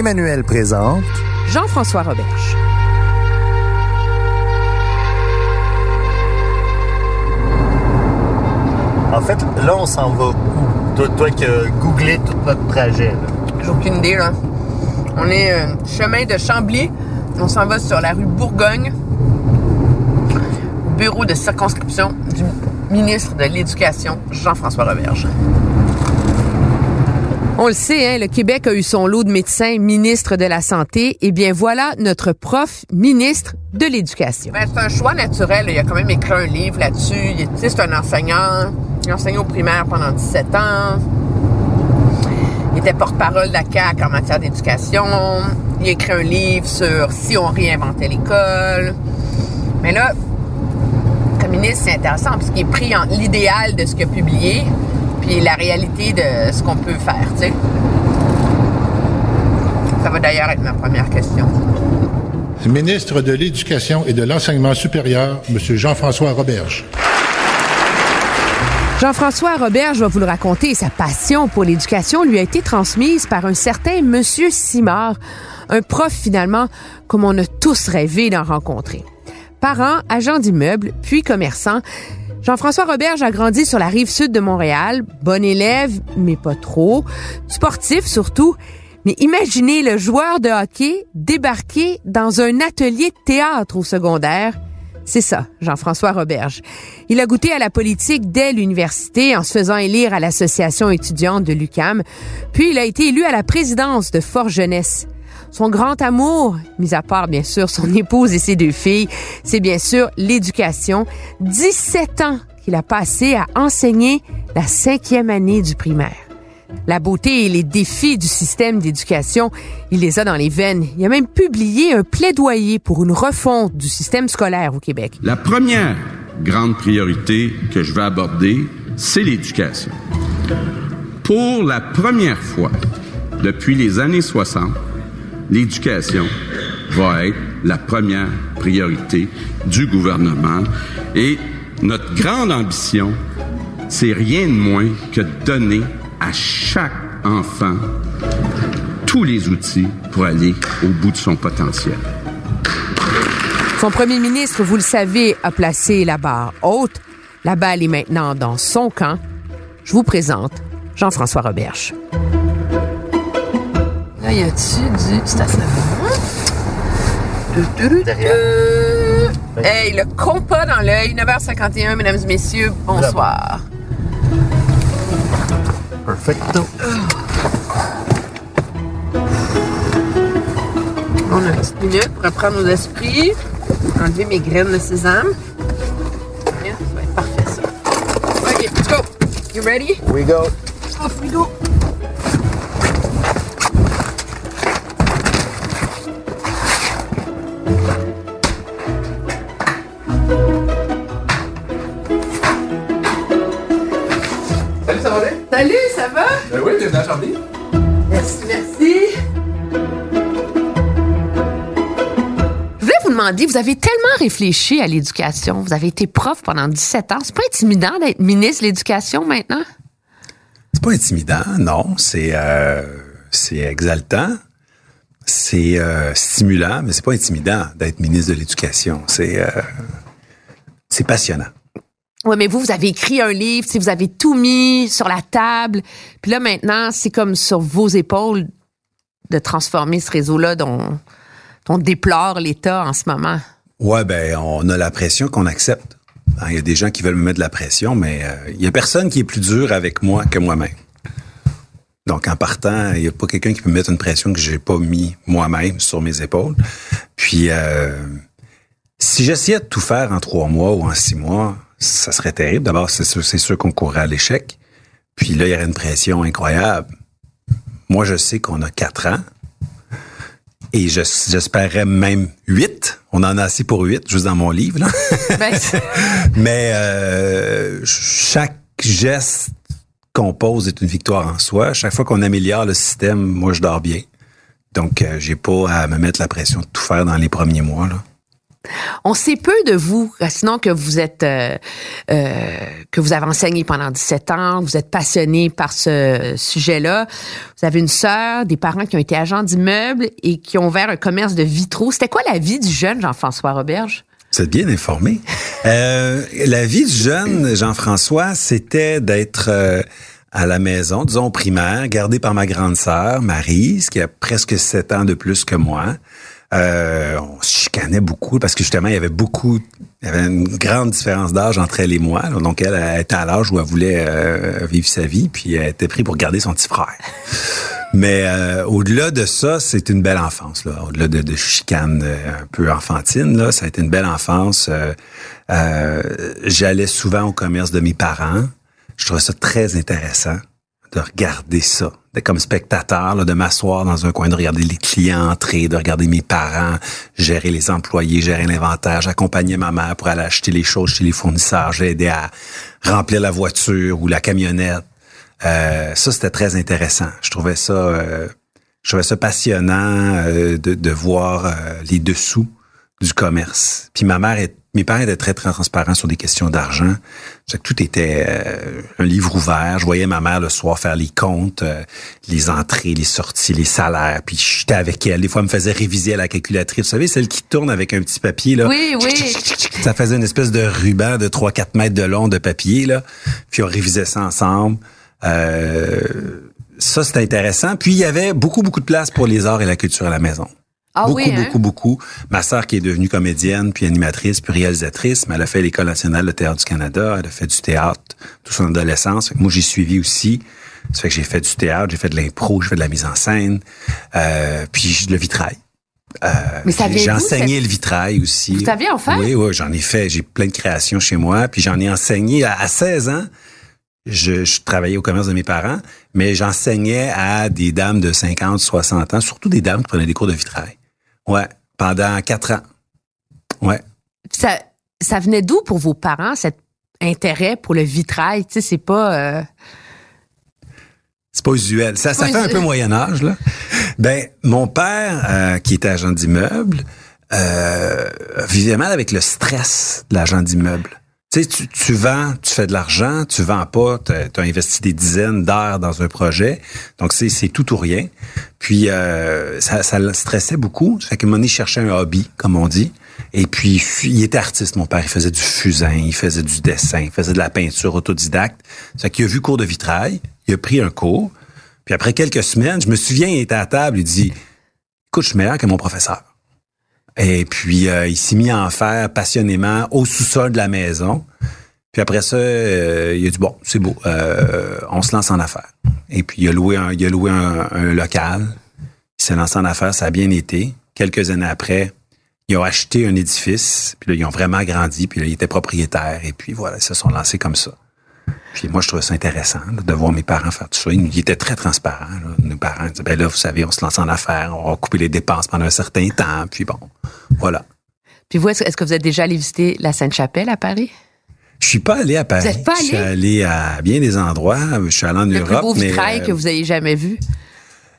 Emmanuel présente Jean-François Roberge. En fait, là, on s'en va où? Toi, toi qui as googlé tout notre trajet. J'ai aucune idée, là. On est euh, chemin de Chambly. On s'en va sur la rue Bourgogne, au bureau de circonscription du ministre de l'Éducation, Jean-François Roberge. On le sait, hein, le Québec a eu son lot de médecins ministres de la Santé. Eh bien, voilà notre prof ministre de l'Éducation. Ben, c'est un choix naturel. Il a quand même écrit un livre là-dessus. C'est un enseignant. Il a enseigné au primaire pendant 17 ans. Il était porte-parole de la CAQ en matière d'éducation. Il a écrit un livre sur si on réinventait l'école. Mais là, comme ministre, c'est intéressant parce qu'il est pris en l'idéal de ce qu'il a publié puis la réalité de ce qu'on peut faire, tu sais. Ça va d'ailleurs être ma première question. Ministre de l'Éducation et de l'Enseignement supérieur, M. Jean-François Roberge. Jean-François Robert, je vais vous le raconter, sa passion pour l'éducation lui a été transmise par un certain Monsieur Simard, un prof finalement comme on a tous rêvé d'en rencontrer. Parent, agent d'immeuble, puis commerçant, Jean-François Roberge a grandi sur la rive sud de Montréal, bon élève, mais pas trop, sportif surtout. Mais imaginez le joueur de hockey débarquer dans un atelier de théâtre au secondaire. C'est ça, Jean-François Roberge. Il a goûté à la politique dès l'université en se faisant élire à l'association étudiante de l'UCAM, puis il a été élu à la présidence de Fort Jeunesse. Son grand amour, mis à part bien sûr son épouse et ses deux filles, c'est bien sûr l'éducation. 17 ans qu'il a passé à enseigner la cinquième année du primaire. La beauté et les défis du système d'éducation, il les a dans les veines. Il a même publié un plaidoyer pour une refonte du système scolaire au Québec. La première grande priorité que je vais aborder, c'est l'éducation. Pour la première fois depuis les années 60, l'éducation va être la première priorité du gouvernement et notre grande ambition, c'est rien de moins que de donner à chaque enfant tous les outils pour aller au bout de son potentiel. Son premier ministre, vous le savez, a placé la barre haute. La balle est maintenant dans son camp. Je vous présente Jean-François Roberge. Là, y a-tu du stationnement? Hey, le compas dans l'œil, 9h51, mesdames et messieurs, bonsoir. Perfecto. On a une petite minute pour reprendre nos esprits, enlever mes graines de sésame. Yeah, ça va être parfait, ça. OK, let's go. You ready? We go. Off we go. Vous avez tellement réfléchi à l'éducation, vous avez été prof pendant 17 ans, c'est pas intimidant d'être ministre de l'Éducation maintenant? C'est pas intimidant, non. C'est euh, exaltant, c'est euh, stimulant, mais c'est pas intimidant d'être ministre de l'Éducation. C'est euh, c'est passionnant. Ouais, mais vous, vous avez écrit un livre, vous avez tout mis sur la table. Puis là, maintenant, c'est comme sur vos épaules de transformer ce réseau-là dont on déplore l'état en ce moment. Ouais, ben, on a la pression qu'on accepte. Hein, il y a des gens qui veulent me mettre de la pression, mais euh, il y a personne qui est plus dur avec moi que moi-même. Donc, en partant, il n'y a pas quelqu'un qui peut mettre une pression que j'ai pas mis moi-même sur mes épaules. Puis, euh, si j'essayais de tout faire en trois mois ou en six mois, ça serait terrible. D'abord, c'est sûr, c'est sûr qu'on courrait à l'échec. Puis là, il y aurait une pression incroyable. Moi, je sais qu'on a quatre ans. Et j'espérais même huit. On en a assez pour huit, juste dans mon livre. Là. Ben, Mais euh, chaque geste qu'on pose est une victoire en soi. Chaque fois qu'on améliore le système, moi, je dors bien. Donc, euh, j'ai pas à me mettre la pression de tout faire dans les premiers mois. Là. On sait peu de vous, sinon que vous êtes euh, euh, que vous avez enseigné pendant 17 ans, vous êtes passionné par ce sujet-là. Vous avez une sœur, des parents qui ont été agents d'immeubles et qui ont ouvert un commerce de vitraux. C'était quoi la vie du jeune Jean-François Roberge? Vous êtes bien informé. Euh, la vie du jeune Jean-François, c'était d'être à la maison, disons primaire, gardé par ma grande sœur, Marise, qui a presque sept ans de plus que moi. Euh, on se chicanait beaucoup parce que justement, il y avait beaucoup, il y avait une grande différence d'âge entre elle et moi. Donc, elle, était à l'âge où elle voulait euh, vivre sa vie, puis elle était prise pour garder son petit frère. Mais euh, au-delà de ça, c'est une belle enfance. Là. Au-delà de, de chicane un peu enfantine, là, ça a été une belle enfance. J'allais souvent au commerce de mes parents. Je trouvais ça très intéressant de regarder ça, de, comme spectateur, là, de m'asseoir dans un coin, de regarder les clients entrer, de regarder mes parents, gérer les employés, gérer l'inventaire. J'accompagnais ma mère pour aller acheter les choses chez les fournisseurs. J'ai aidé à remplir la voiture ou la camionnette. Euh, ça, c'était très intéressant. Je trouvais ça, euh, je trouvais ça passionnant euh, de, de, voir les dessous du commerce. Puis ma mère est mes parents étaient très, très transparents sur des questions d'argent. Que tout était euh, un livre ouvert. Je voyais ma mère le soir faire les comptes, euh, les entrées, les sorties, les salaires. Puis j'étais avec elle. Des fois, elle me faisait réviser à la calculatrice. Vous savez, celle qui tourne avec un petit papier. Là. Oui, oui. Ça faisait une espèce de ruban de 3-4 mètres de long de papier. Là. Puis on révisait ça ensemble. Euh, ça, c'était intéressant. Puis il y avait beaucoup, beaucoup de place pour les arts et la culture à la maison. Ah beaucoup, oui, hein? beaucoup, beaucoup. Ma sœur qui est devenue comédienne, puis animatrice, puis réalisatrice, mais elle a fait l'École nationale de théâtre du Canada, elle a fait du théâtre toute son adolescence. Moi, j'ai suivi aussi. Ça fait que j'ai fait du théâtre, j'ai fait de l'impro, j'ai fait de la mise en scène, euh, puis le vitrail. Euh, j'ai enseigné le vitrail aussi. Vous saviez en faire? Oui, oui, j'en ai fait. J'ai plein de créations chez moi, puis j'en ai enseigné à, 16 ans. Je, je, travaillais au commerce de mes parents, mais j'enseignais à des dames de 50, 60 ans, surtout des dames qui prenaient des cours de vitrail. Ouais, pendant quatre ans. Ouais. Ça, ça venait d'où pour vos parents, cet intérêt pour le vitrail? Tu sais, c'est pas... Euh, c'est pas usuel. Ça, ça fait un peu Moyen Âge, là. Ben, mon père, euh, qui était agent d'immeuble, euh, vivait mal avec le stress de l'agent d'immeuble. Tu sais, tu, tu, vends, tu fais de l'argent, tu vends pas, tu as, investi des dizaines d'heures dans un projet, donc c'est, tout ou rien. Puis euh, ça, ça le stressait beaucoup, ça fait que Money cherchait un hobby, comme on dit. Et puis il était artiste, mon père, il faisait du fusain, il faisait du dessin, il faisait de la peinture autodidacte. Ça fait qu'il a vu cours de vitrail, il a pris un cours. Puis après quelques semaines, je me souviens, il était à table, il dit, écoute, je suis meilleur que mon professeur. Et puis, euh, il s'est mis à en faire passionnément au sous-sol de la maison. Puis après ça, euh, il a dit, bon, c'est beau, euh, on se lance en affaires. Et puis, il a loué un, il a loué un, local. Il s'est lancé en affaires, ça a bien été. Quelques années après, ils ont acheté un édifice. Puis là, ils ont vraiment grandi. Puis là, ils étaient propriétaires. Et puis voilà, ils se sont lancés comme ça. Puis moi, je trouvais ça intéressant de voir mes parents faire tout ça. Ils, étaient très transparents. Là. Nos parents disaient, ben là, vous savez, on se lance en affaires, on va couper les dépenses pendant un certain temps. Puis bon, voilà. Puis vous, est-ce que vous êtes déjà allé visiter la Sainte-Chapelle à Paris? Je suis pas allé à Paris. Vous êtes pas allé? Je suis allé? à bien des endroits. Je suis allé en Le Europe. plus beau mais, vitrail euh, que vous ayez jamais vu?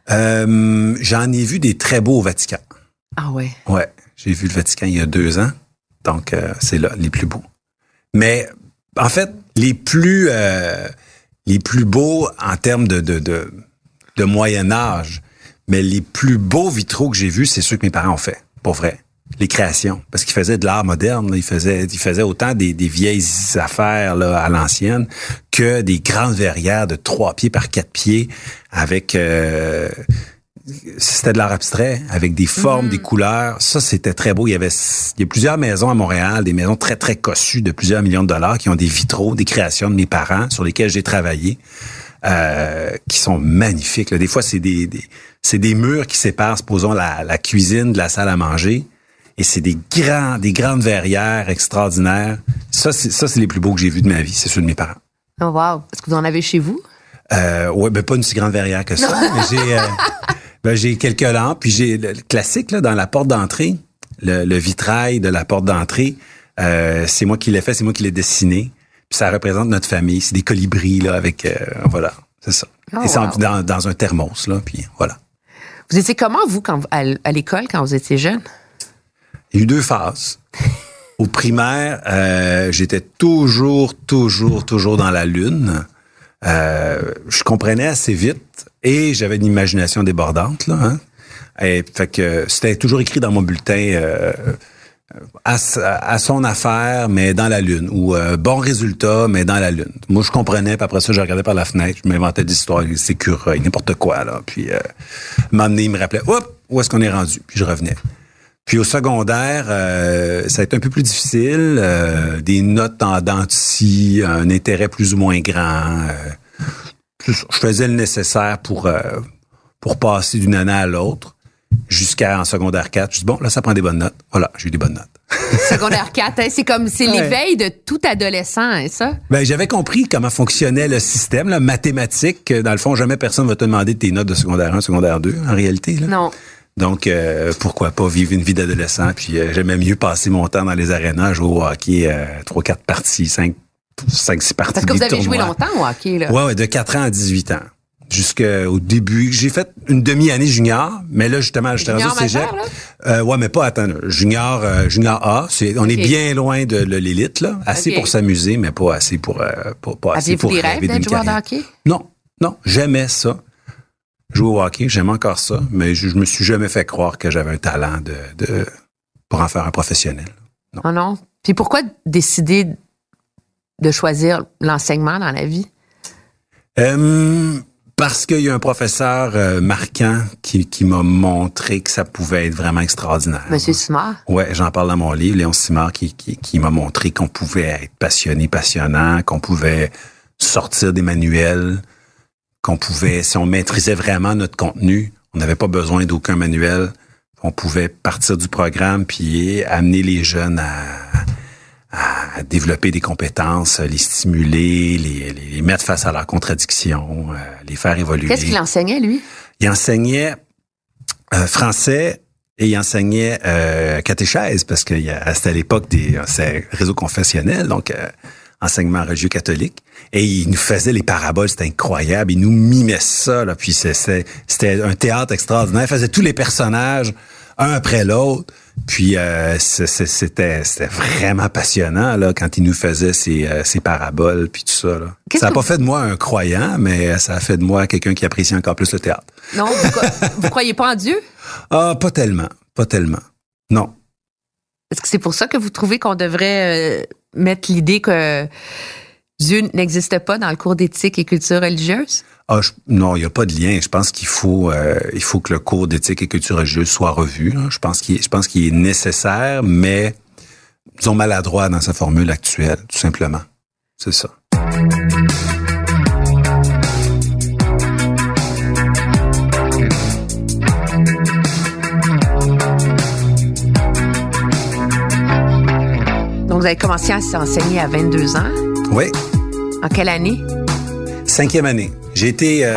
euh, J'en ai vu des très beaux au Vatican. Ah ouais. Ouais, j'ai vu le Vatican il y a deux ans. Donc, euh, c'est là, les plus beaux. Mais, en fait, les plus, euh, les plus beaux en termes de, de, de, Moyen Âge, mais les plus beaux vitraux que j'ai vus, c'est ceux que mes parents ont fait, pour vrai. les créations, parce qu'il faisait de l'art moderne. là. Il faisait, il faisait autant des, des vieilles affaires là, à l'ancienne que des grandes verrières de trois pieds par quatre pieds avec euh, c'était de l'art abstrait avec des formes, des couleurs. Ça, c'était très beau. Il y avait il y a plusieurs maisons à Montréal, des maisons très, très cossues de plusieurs millions de dollars qui ont des vitraux, des créations de mes parents sur lesquels j'ai travaillé, euh, qui sont magnifiques. là. Des fois, c'est des, des- c'est des murs qui séparent, supposons, la, la cuisine de la salle à manger. Et c'est des grands, des grandes verrières extraordinaires. Ça, c'est, ça, c'est les plus beaux que j'ai vus de ma vie. C'est ceux de mes parents. Oh, wow. Est-ce que vous en avez chez vous? Euh, ouais, ben pas une si grande verrière que ça, mais j'ai euh, ben, j'ai quelques lampes, puis j'ai le, le classique là dans la porte d'entrée, le, le vitrail de la porte d'entrée, euh, c'est moi qui l'ai fait, c'est moi qui l'ai dessiné, puis ça représente notre famille, c'est des colibris là avec euh, voilà, c'est ça. Oh, Et wow. dans, dans un thermos là, puis voilà. Vous étiez comment, vous, quand, à, à l'école, quand vous étiez jeune? Il y a eu deux phases. Au primaire, euh, j'étais toujours, toujours, toujours dans la lune. Euh, je comprenais assez vite et j'avais une imagination débordante. Là, hein. Fait que c'était toujours écrit dans mon bulletin euh, à, son affaire, mais dans la lune, ou euh, bon résultat, mais dans la lune. Moi, je comprenais, puis après ça, je regardais par la fenêtre, je m'inventais des histoires, des écureuils, n'importe quoi. Là. Puis, euh, donné, il me rappelait, hop, où est-ce qu'on est rendu? Puis je revenais. Puis au secondaire, euh, ça a été un peu plus difficile. euh, des notes en dents de scie, un intérêt plus ou moins grand. Euh, je faisais le nécessaire pour, euh, pour passer d'une année à l'autre jusqu'à en secondaire 4. Je dis, bon, là, ça prend des bonnes notes. Voilà, j'ai eu des bonnes notes. Secondaire 4, hein, c'est comme, c'est Ouais. l'éveil de tout adolescent, hein, ça? Ben, j'avais compris comment fonctionnait le système là, mathématique. que, Dans le fond, jamais personne va te demander tes notes de secondaire 1, secondaire 2, en réalité. Là. Non. Donc, euh, pourquoi pas vivre une vie d'adolescent? Puis euh, j'aimais mieux passer mon temps dans les arénas, jouer au hockey, euh, 3-4 parties, 5, 5-6 parties. Parce que vous avez joué longtemps au hockey, là. Ouais, ouais, de 4 ans à 18 ans. Jusqu'au début. J'ai fait une demi-année junior, mais là, justement, j'étais rendu au cégep. Euh, ouais, mais pas, attends, junior, euh, junior A. On est bien loin de, l'élite, là. Assez pour s'amuser, mais pas assez pour, euh, pas, pas assez pour des rêves d'être joueur de hockey? Non, non, j'aimais ça. Jouer au hockey, j'aime encore ça, mais je, je me suis jamais fait croire que j'avais un talent de, de pour en faire un professionnel. Oh non. Puis pourquoi décider de choisir l'enseignement dans la vie? Euh, parce qu'il y a un professeur euh, marquant qui, qui m'a montré que ça pouvait être vraiment extraordinaire. Monsieur Simard? Ouais, j'en parle dans mon livre, Léon Simard, qui, qui, qui m'a montré qu'on pouvait être passionné, passionnant, qu'on pouvait sortir des manuels, qu'on pouvait, si on maîtrisait vraiment notre contenu, on n'avait pas besoin d'aucun manuel. On pouvait partir du programme puis amener les jeunes à, à développer des compétences, les stimuler, les, les mettre face à leurs contradictions, euh, les faire évoluer. Qu'est-ce qu'il enseignait, lui? Il enseignait euh, français et il enseignait euh, catéchèse parce que il y a- c'était à l'époque des euh, c'est réseau confessionnel, donc euh, enseignement religieux catholique. Et il nous faisait les paraboles, c'était incroyable. Il nous mimait ça, là, puis c'était un théâtre extraordinaire. Il faisait tous les personnages un après l'autre. Puis euh, c'était c'était vraiment passionnant là quand il nous faisait ses, euh, ses paraboles puis tout ça. Là. Ça n'a pas vous- fait de moi un croyant, mais ça a fait de moi quelqu'un qui apprécie encore plus le théâtre. Non, vous, vous croyez pas en Dieu? Ah, pas tellement, pas tellement. Non. Est-ce que c'est pour ça que vous trouvez qu'on devrait euh, mettre l'idée que Dieu n'existe pas dans le cours d'éthique et culture religieuse? Ah, je- non, il n'y a pas de lien. Je pense qu'il faut, euh, il faut que le cours d'éthique et culture religieuse soit revu. là. Je pense qu'il, je pense qu'il est nécessaire, mais disons maladroit dans sa formule actuelle, tout simplement. C'est ça. Donc, vous avez commencé à s'enseigner à 22 ans? Oui. En quelle année? Cinquième année. J'ai été, euh.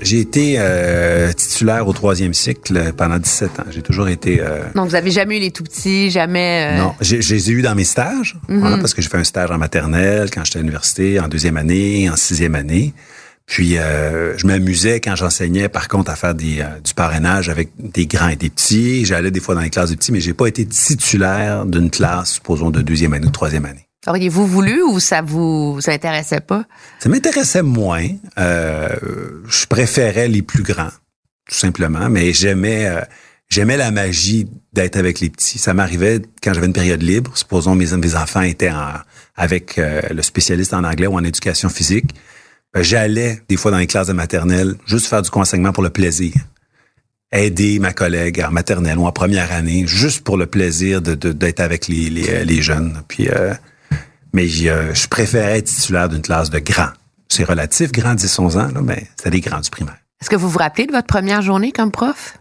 J'ai été euh, titulaire au troisième cycle pendant 17 ans. J'ai toujours été. euh, Donc, vous avez jamais eu les tout petits, jamais. euh, Non, j'ai- je les ai eu dans mes stages, voilà, parce que j'ai fait un stage en maternelle quand j'étais à l'université, en deuxième année, en sixième année. Puis euh, je m'amusais quand j'enseignais, par contre, à faire des, du parrainage avec des grands et des petits. J'allais des fois dans les classes des petits, mais j'ai pas été titulaire d'une classe, supposons, de deuxième année ou de troisième année. Auriez-vous voulu ou ça vous, vous intéressait pas? Ça m'intéressait moins. Euh, je préférais les plus grands, tout simplement, mais j'aimais euh, j'aimais la magie d'être avec les petits. Ça m'arrivait quand j'avais une période libre, supposons mes, enfants étaient en, avec euh, le spécialiste en anglais ou en éducation physique, ben, j'allais des fois dans les classes de maternelle juste faire du conseillement pour le plaisir. Aider ma collègue en maternelle ou en première année, juste pour le plaisir de, d'être avec les, les, les, jeunes. Puis, euh, mais je, je préférais être titulaire d'une classe de grands. C'est relatif, grands 10-11 ans, là, mais c'était des grands du primaire. Est-ce que vous vous rappelez de votre première journée comme prof?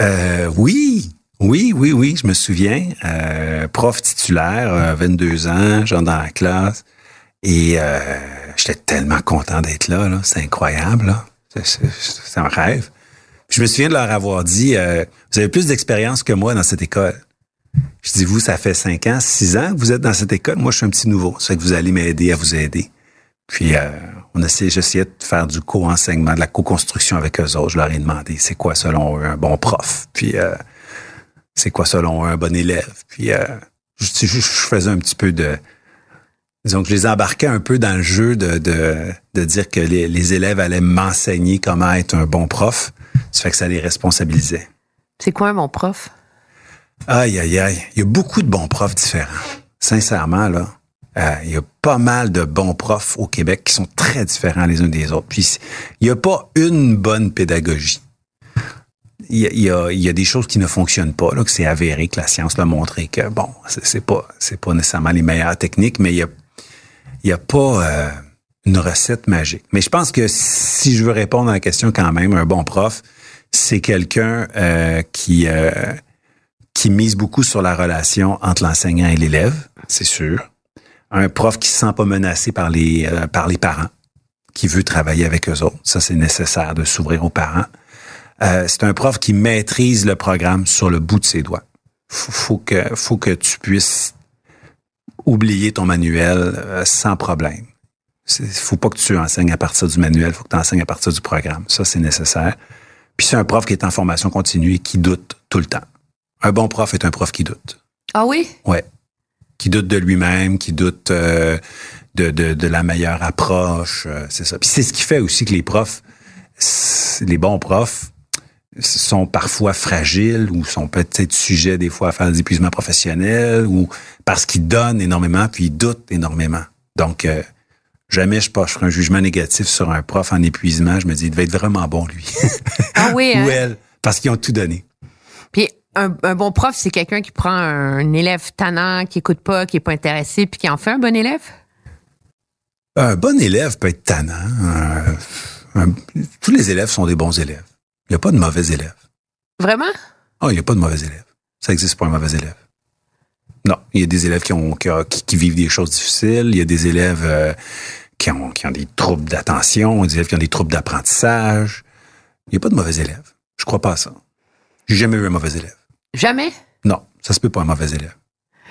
Euh, oui, oui, oui, oui, je me souviens. Euh, prof titulaire, euh, 22 ans, genre dans la classe. Et euh, j'étais tellement content d'être là, là. C'est incroyable, là. C'est un rêve. je me souviens de leur avoir dit, euh, vous avez plus d'expérience que moi dans cette école. Je dis, vous, ça fait 5 ans, 6 ans que vous êtes dans cette école. Moi, je suis un petit nouveau. Fait que vous allez m'aider à vous aider. Puis, euh, on essayait, j'essayais de faire du co-enseignement, de la co-construction avec eux autres. Je leur ai demandé, c'est quoi selon eux un bon prof? Puis, euh, c'est quoi selon eux un bon élève? Puis, euh, je, faisais un petit peu de... Disons que je les embarquais un peu dans le jeu de dire que les, les élèves allaient m'enseigner comment être un bon prof. Ça fait que ça les responsabilisait. C'est quoi un bon prof? Aïe, aïe, aïe. Il y a beaucoup de bons profs différents. Sincèrement, là. Euh, il y a pas mal de bons profs au Québec qui sont très différents les uns des autres. Puis il n'y a pas une bonne pédagogie. Il y, a, des choses qui ne fonctionnent pas, là, que c'est avéré, que la science l'a montré que bon, c'est pas c'est pas nécessairement les meilleures techniques, mais il y a il y a pas euh, une recette magique. Mais je pense que si je veux répondre à la question quand même, un bon prof, c'est quelqu'un euh, qui euh, qui mise beaucoup sur la relation entre l'enseignant et l'élève, c'est sûr un prof qui se sent pas menacé par les euh, par les parents, qui veut travailler avec eux autres. Ça, c'est nécessaire de s'ouvrir aux parents. Euh, c'est un prof qui maîtrise le programme sur le bout de ses doigts. Faut, faut que faut que tu puisses oublier ton manuel euh, sans problème. Il faut pas que tu enseignes à partir du manuel, faut que tu enseignes à partir du programme. Ça, c'est nécessaire. Puis c'est un prof qui est en formation continue et qui doute tout le temps. Un bon prof est un prof qui doute. Ah oui? Ouais qui doute de lui-même, qui doute euh, de, de, de, la meilleure approche. Euh, c'est ça. Puis c'est ce qui fait aussi que les profs, les bons profs, sont parfois fragiles ou sont peut-être sujets des fois à faire des épuisements professionnels ou parce qu'ils donnent énormément puis ils doutent énormément. Donc, euh, jamais je ferai un jugement négatif sur un prof en épuisement. Je me dis, il devait être vraiment bon, lui. Ah oui, hein? Ou elle, parce qu'ils ont tout donné. Un, un, bon prof, c'est quelqu'un qui prend un élève tannant, qui écoute pas, qui est pas intéressé, puis qui en fait un bon élève? Un bon élève peut être tannant. Un, un, tous les élèves sont des bons élèves. Il n'y a pas de mauvais élèves. Vraiment? Oh, il n'y a pas de mauvais élèves. Ça existe pas un mauvais élève. Non, il y a des élèves qui, ont, qui, qui vivent des choses difficiles. Il y a des élèves euh, qui, ont, qui ont des troubles d'attention, des élèves qui ont des troubles d'apprentissage. Il n'y a pas de mauvais élèves. Je crois pas à ça. J'ai jamais eu un mauvais élève. Jamais? Non, ça se peut pas un mauvais élève.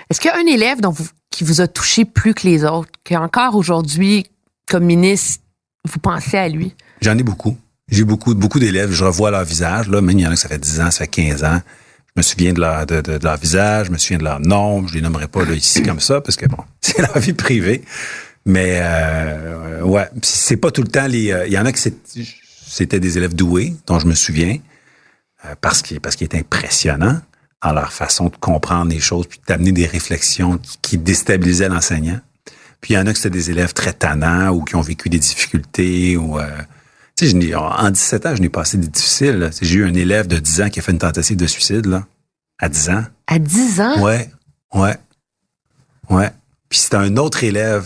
Est-ce qu'il y a un élève dont vous, qui vous a touché plus que les autres, qu'encore aujourd'hui, comme ministre, vous pensez à lui? J'en ai beaucoup. J'ai beaucoup, beaucoup d'élèves, je revois leur visage. Là, même il y en a que ça fait 10 ans, ça fait 15 ans. Je me souviens de leur, de, de, de leur visage, je me souviens de leur nom. Je les nommerai pas là, ici comme ça, parce que bon, c'est leur vie privée. Mais euh, ouais, c'est pas tout le temps les. Il y en a que c'était des élèves doués, dont je me souviens, euh, parce qu'il parce qu'il est impressionnant dans leur façon de comprendre les choses, puis d'amener des réflexions qui, qui déstabilisaient l'enseignant. Puis il y en a que c'était des élèves très tannants ou qui ont vécu des difficultés ou euh, tu sais, en 17 ans, je n'ai passé des difficiles. J'ai eu un élève de 10 ans qui a fait une tentative de suicide, là, à 10 ans. À 10 ans? Ouais, ouais, ouais. Puis c'était un autre élève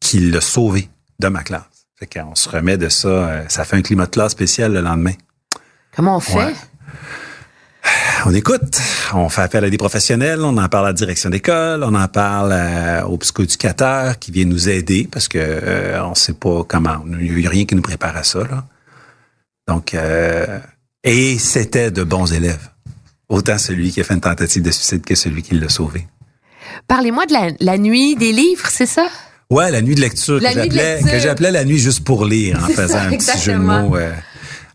qui l'a sauvé de ma classe. Fait qu'on se remet de ça, euh, ça fait un climat de classe spécial le lendemain. Comment on fait? Ouais. On écoute, on fait appel à des professionnels, on en parle à la direction d'école, on en parle euh, aux psychoéducateurs qui viennent nous aider parce que euh, on sait pas comment, il n'y a rien qui nous prépare à ça. Là. Donc, euh, et c'était de bons élèves. Autant celui qui a fait une tentative de suicide que celui qui l'a sauvé. Parlez-moi de la, la, nuit des livres, c'est ça? Ouais, la nuit de lecture la que j'appelais que j'appelais la nuit juste pour lire en faisant ça, un petit jeu de mots. Euh,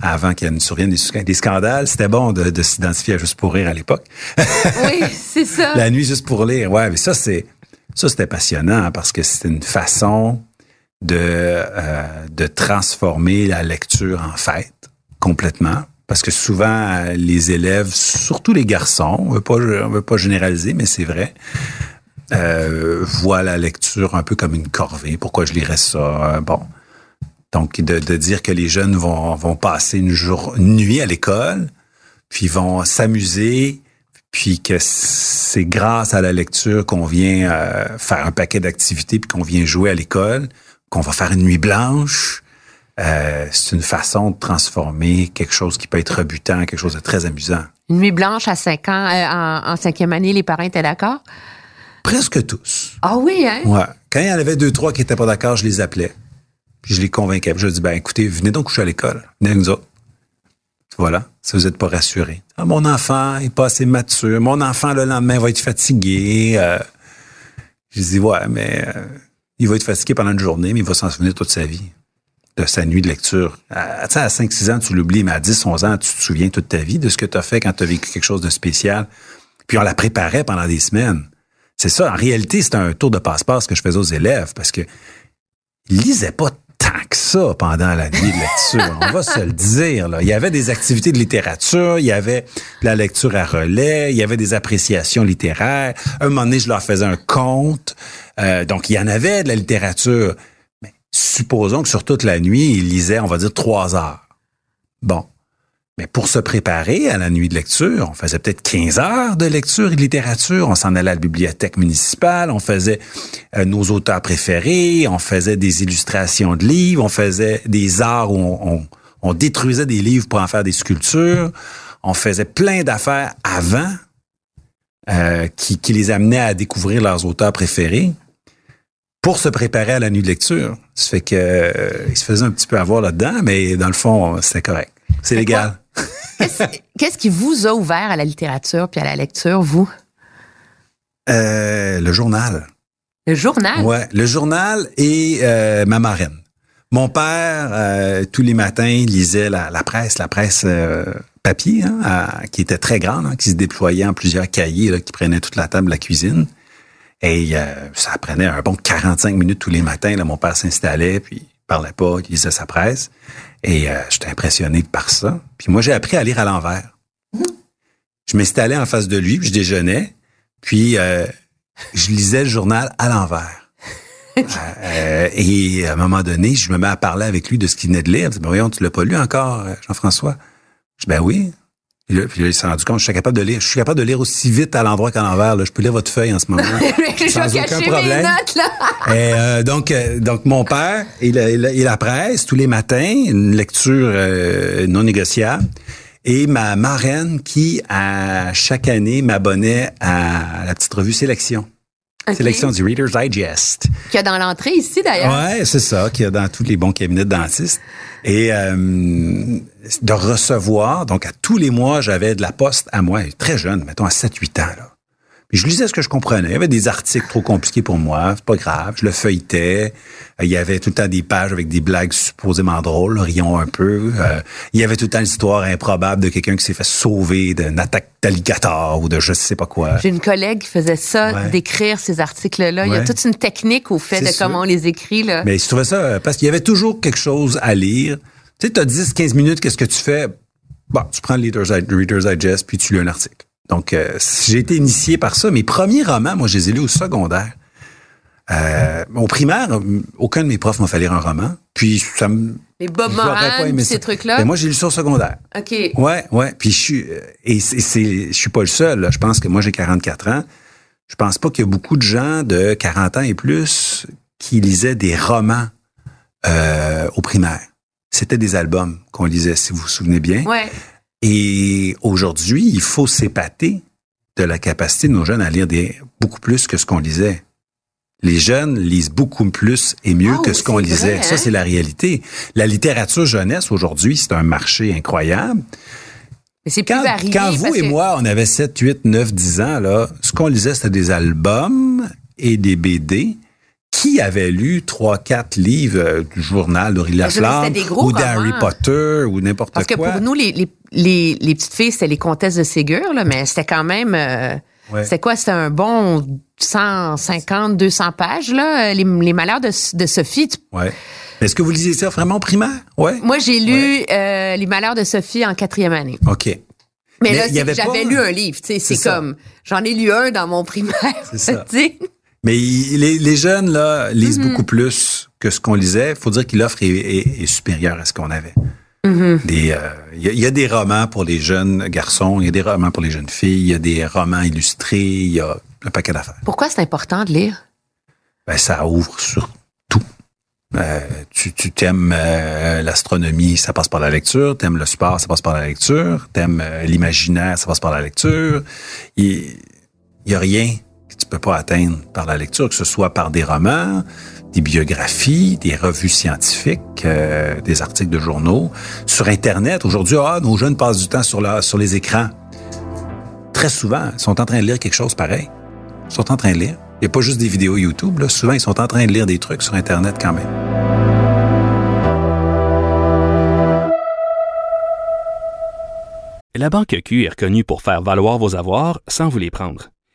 avant qu'il y ait une survienne des, des scandales. C'était bon de, de s'identifier à Juste pour rire à l'époque. oui, c'est ça. La nuit juste pour lire. Ouais, mais ça, c'est, ça, c'était passionnant parce que c'était une façon de, euh, de transformer la lecture en fête complètement. Parce que souvent, les élèves, surtout les garçons, on on veut pas généraliser, mais c'est vrai, euh, voient la lecture un peu comme une corvée. Pourquoi je lirais ça? Bon. Donc, de, de dire que les jeunes vont, vont passer une, jour, une nuit à l'école, puis vont s'amuser, puis que c'est grâce à la lecture qu'on vient euh, faire un paquet d'activités, puis qu'on vient jouer à l'école, qu'on va faire une nuit blanche. Euh, c'est une façon de transformer quelque chose qui peut être rebutant en quelque chose de très amusant. Une nuit blanche à 5 ans, euh, en, en cinquième année, les parents étaient d'accord? Presque tous. Ah oui, hein? Ouais. Quand il y en avait deux, trois qui étaient pas d'accord, je les appelais. Puis je les convainquais. Puis je dis, ben écoutez, venez donc coucher à l'école. Venez avec nous autres. Voilà, si vous n'êtes pas rassurés. Ah, mon enfant est pas assez mature. Mon enfant, le lendemain, va être fatigué. Euh, je dis, ouais, mais euh, il va être fatigué pendant une journée, mais il va s'en souvenir toute sa vie de sa nuit de lecture. À, à 5-6 ans, tu l'oublies, mais à 10-11 ans, tu te souviens toute ta vie de ce que tu as fait quand tu as vécu quelque chose de spécial. Puis on la préparait pendant des semaines. C'est ça. En réalité, c'est un tour de passe-passe que je faisais aux élèves parce que ils lisaient pas tant que ça pendant la nuit de lecture. On va se le dire. Il y avait des activités de littérature, il y avait de la lecture à relais, il y avait des appréciations littéraires. Un moment donné, je leur faisais un conte. Euh, donc, il y en avait de la littérature. Mais supposons que sur toute la nuit, ils lisaient, on va dire, trois heures. Bon. Mais pour se préparer à la nuit de lecture, on faisait peut-être 15 heures de lecture et de littérature. On s'en allait à la bibliothèque municipale, on faisait euh, nos auteurs préférés, on faisait des illustrations de livres, on faisait des arts où on, on, on détruisait des livres pour en faire des sculptures. On faisait plein d'affaires avant euh, qui, qui les amenaient à découvrir leurs auteurs préférés pour se préparer à la nuit de lecture. Ça fait que euh, ils se faisaient un petit peu avoir là-dedans, mais dans le fond, c'était correct. C'est légal. Qu'est-ce qui vous a ouvert à la littérature puis à la lecture, vous? Euh, le journal. Le journal? Ouais, le journal et euh, ma marraine. Mon père, euh, tous les matins, lisait la, la presse, la presse papier, hein, à- qui était très grande, hein, qui se déployait en plusieurs cahiers, là, qui prenaient toute la table de la cuisine. Et ça prenait un bon 45 minutes tous les matins. Là, mon père s'installait, puis il parlait pas, il lisait sa presse. Et euh, j'étais impressionné par ça. Puis moi, j'ai appris à lire à l'envers. Je m'installais en face de lui, puis je déjeunais, puis euh, je lisais le journal à l'envers. Euh, et à un moment donné, je me mets à parler avec lui de ce qu'il venait de lire. Je dis, ben voyons, tu l'as pas lu encore, Jean-François? Je dis, ben oui. Et là, puis là, il s'est rendu compte, je suis capable de lire. Je suis capable de lire aussi vite à l'endroit qu'à l'envers. là. Je peux lire votre feuille en ce moment. Sans aucun problème. notes, là. Et euh, donc, euh, donc mon père et la- et la presse tous les matins, une lecture euh, non négociable. Et ma marraine qui, à chaque année, m'abonnait à la petite revue Sélection. Sélection du Reader's Digest. Qu'il y a dans l'entrée ici, d'ailleurs. Ouais, c'est ça, qu'il y a dans tous les bons cabinets de dentistes. Et euh, de recevoir, donc à tous les mois, j'avais de la poste à moi, très jeune, mettons à 7-8 ans. Là. Je lisais ce que je comprenais. Il y avait des articles trop compliqués pour moi, c'est pas grave. Je le feuilletais. Euh, Il y avait tout le temps des pages avec des blagues supposément drôles, rions un peu. Euh, il y avait tout le temps l'histoire improbable de quelqu'un qui s'est fait sauver d'une attaque d'alligator ou de je sais pas quoi. J'ai une collègue qui faisait ça, Ouais. d'écrire ces articles-là. Il y a toute une technique au fait de sûr. comment on les écrit. Là. Mais je trouvais ça euh, parce qu'il y avait toujours quelque chose à lire. Tu sais, tu as 10-15 minutes, qu'est-ce que tu fais? Bon, tu prends le Reader's Digest, puis tu lis un article. Donc, euh, j'ai été initié par ça. Mes premiers romans, moi, je les ai lus au secondaire. Euh, au primaire, aucun de mes profs m'a fait lire un roman. Puis, ça me... Les Bob Moran, pas aimé ces trucs-là? Mais moi, j'ai lu ça au secondaire. OK. Ouais, ouais. Puis je suis euh, et c'est, c'est- je suis pas le seul. là. Je pense que moi j'ai 44 ans. Je pense pas qu'il y a beaucoup de gens de 40 ans et plus qui lisaient des romans euh, au primaire. C'était des albums qu'on lisait, si vous vous souvenez bien. Ouais. Et aujourd'hui, il faut s'épater de la capacité de nos jeunes à lire des beaucoup plus que ce qu'on lisait. Les jeunes lisent beaucoup plus et mieux Ah que ce qu'on lisait. vrai, Ça, hein? c'est la réalité. La littérature jeunesse aujourd'hui, c'est un marché incroyable. Mais c'est plus Quand, varié. quand vous et que- moi, on avait 7, 8, 9, 10 ans, là, ce qu'on lisait, c'était des albums et des BD. Qui avait lu 3, 4 livres euh, du journal je- Laflamme ou d'Harry. Potter ou n'importe Parce que quoi? pour nous, les, les, les, les petites filles, c'était les comtesses de Ségur, là, mais c'était quand même... euh, Ouais. C'était quoi? C'était un bon 150, 200 pages, là, les, les malheurs de, de Sophie. Tu- Ouais. Mais Est-ce que vous lisez ça vraiment au primaire? Ouais. Moi, j'ai lu euh, Les malheurs de Sophie en quatrième année. OK. Mais, Mais là, j'avais pas- lu un livre, tu sais, c'est comme, j'en ai lu un dans mon primaire. C'est ça. tu sais. Mais il- les, les jeunes, là, lisent Mm-hmm. beaucoup plus que ce qu'on lisait. faut dire que l'offre est, est- est supérieure à ce qu'on avait. Mm-hmm. Des, euh, Il y, a- il y a des romans pour les jeunes garçons, il y a des romans pour les jeunes filles, il y a des romans illustrés, il y a un paquet d'affaires. Pourquoi c'est important de lire? Ben, ça ouvre sur tout. Euh, tu t'aimes euh, l'astronomie, ça passe par la lecture. T'aimes le sport, ça passe par la lecture. T'aimes l'imaginaire, ça passe par la lecture. Il il y a rien tu peux pas atteindre par la lecture, que ce soit par des romans, des biographies, des revues scientifiques, euh, des articles de journaux, sur Internet. Aujourd'hui, ah, nos jeunes passent du temps sur, la, sur les écrans. Très souvent, ils sont en train de lire quelque chose pareil. Ils sont en train de lire. Il n'y a pas juste des vidéos YouTube. Souvent, ils sont en train de lire des trucs sur Internet quand même. La Banque Q est reconnue pour faire valoir vos avoirs sans vous les prendre.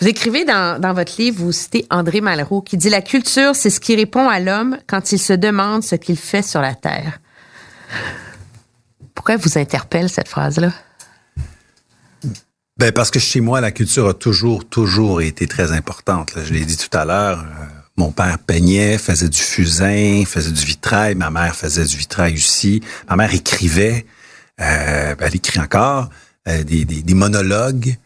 Vous écrivez dans, votre livre, vous citez André Malraux qui dit La culture, c'est ce qui répond à l'homme quand il se demande ce qu'il fait sur la Terre. Pourquoi vous interpelle cette phrase-là? Ben parce que chez moi, la culture a toujours, toujours été très importante. Je l'ai dit tout à l'heure. euh, mon père peignait, faisait du fusain, faisait du vitrail. Ma mère faisait du vitrail aussi. Ma mère écrivait. euh, elle écrit encore des, des, des monologues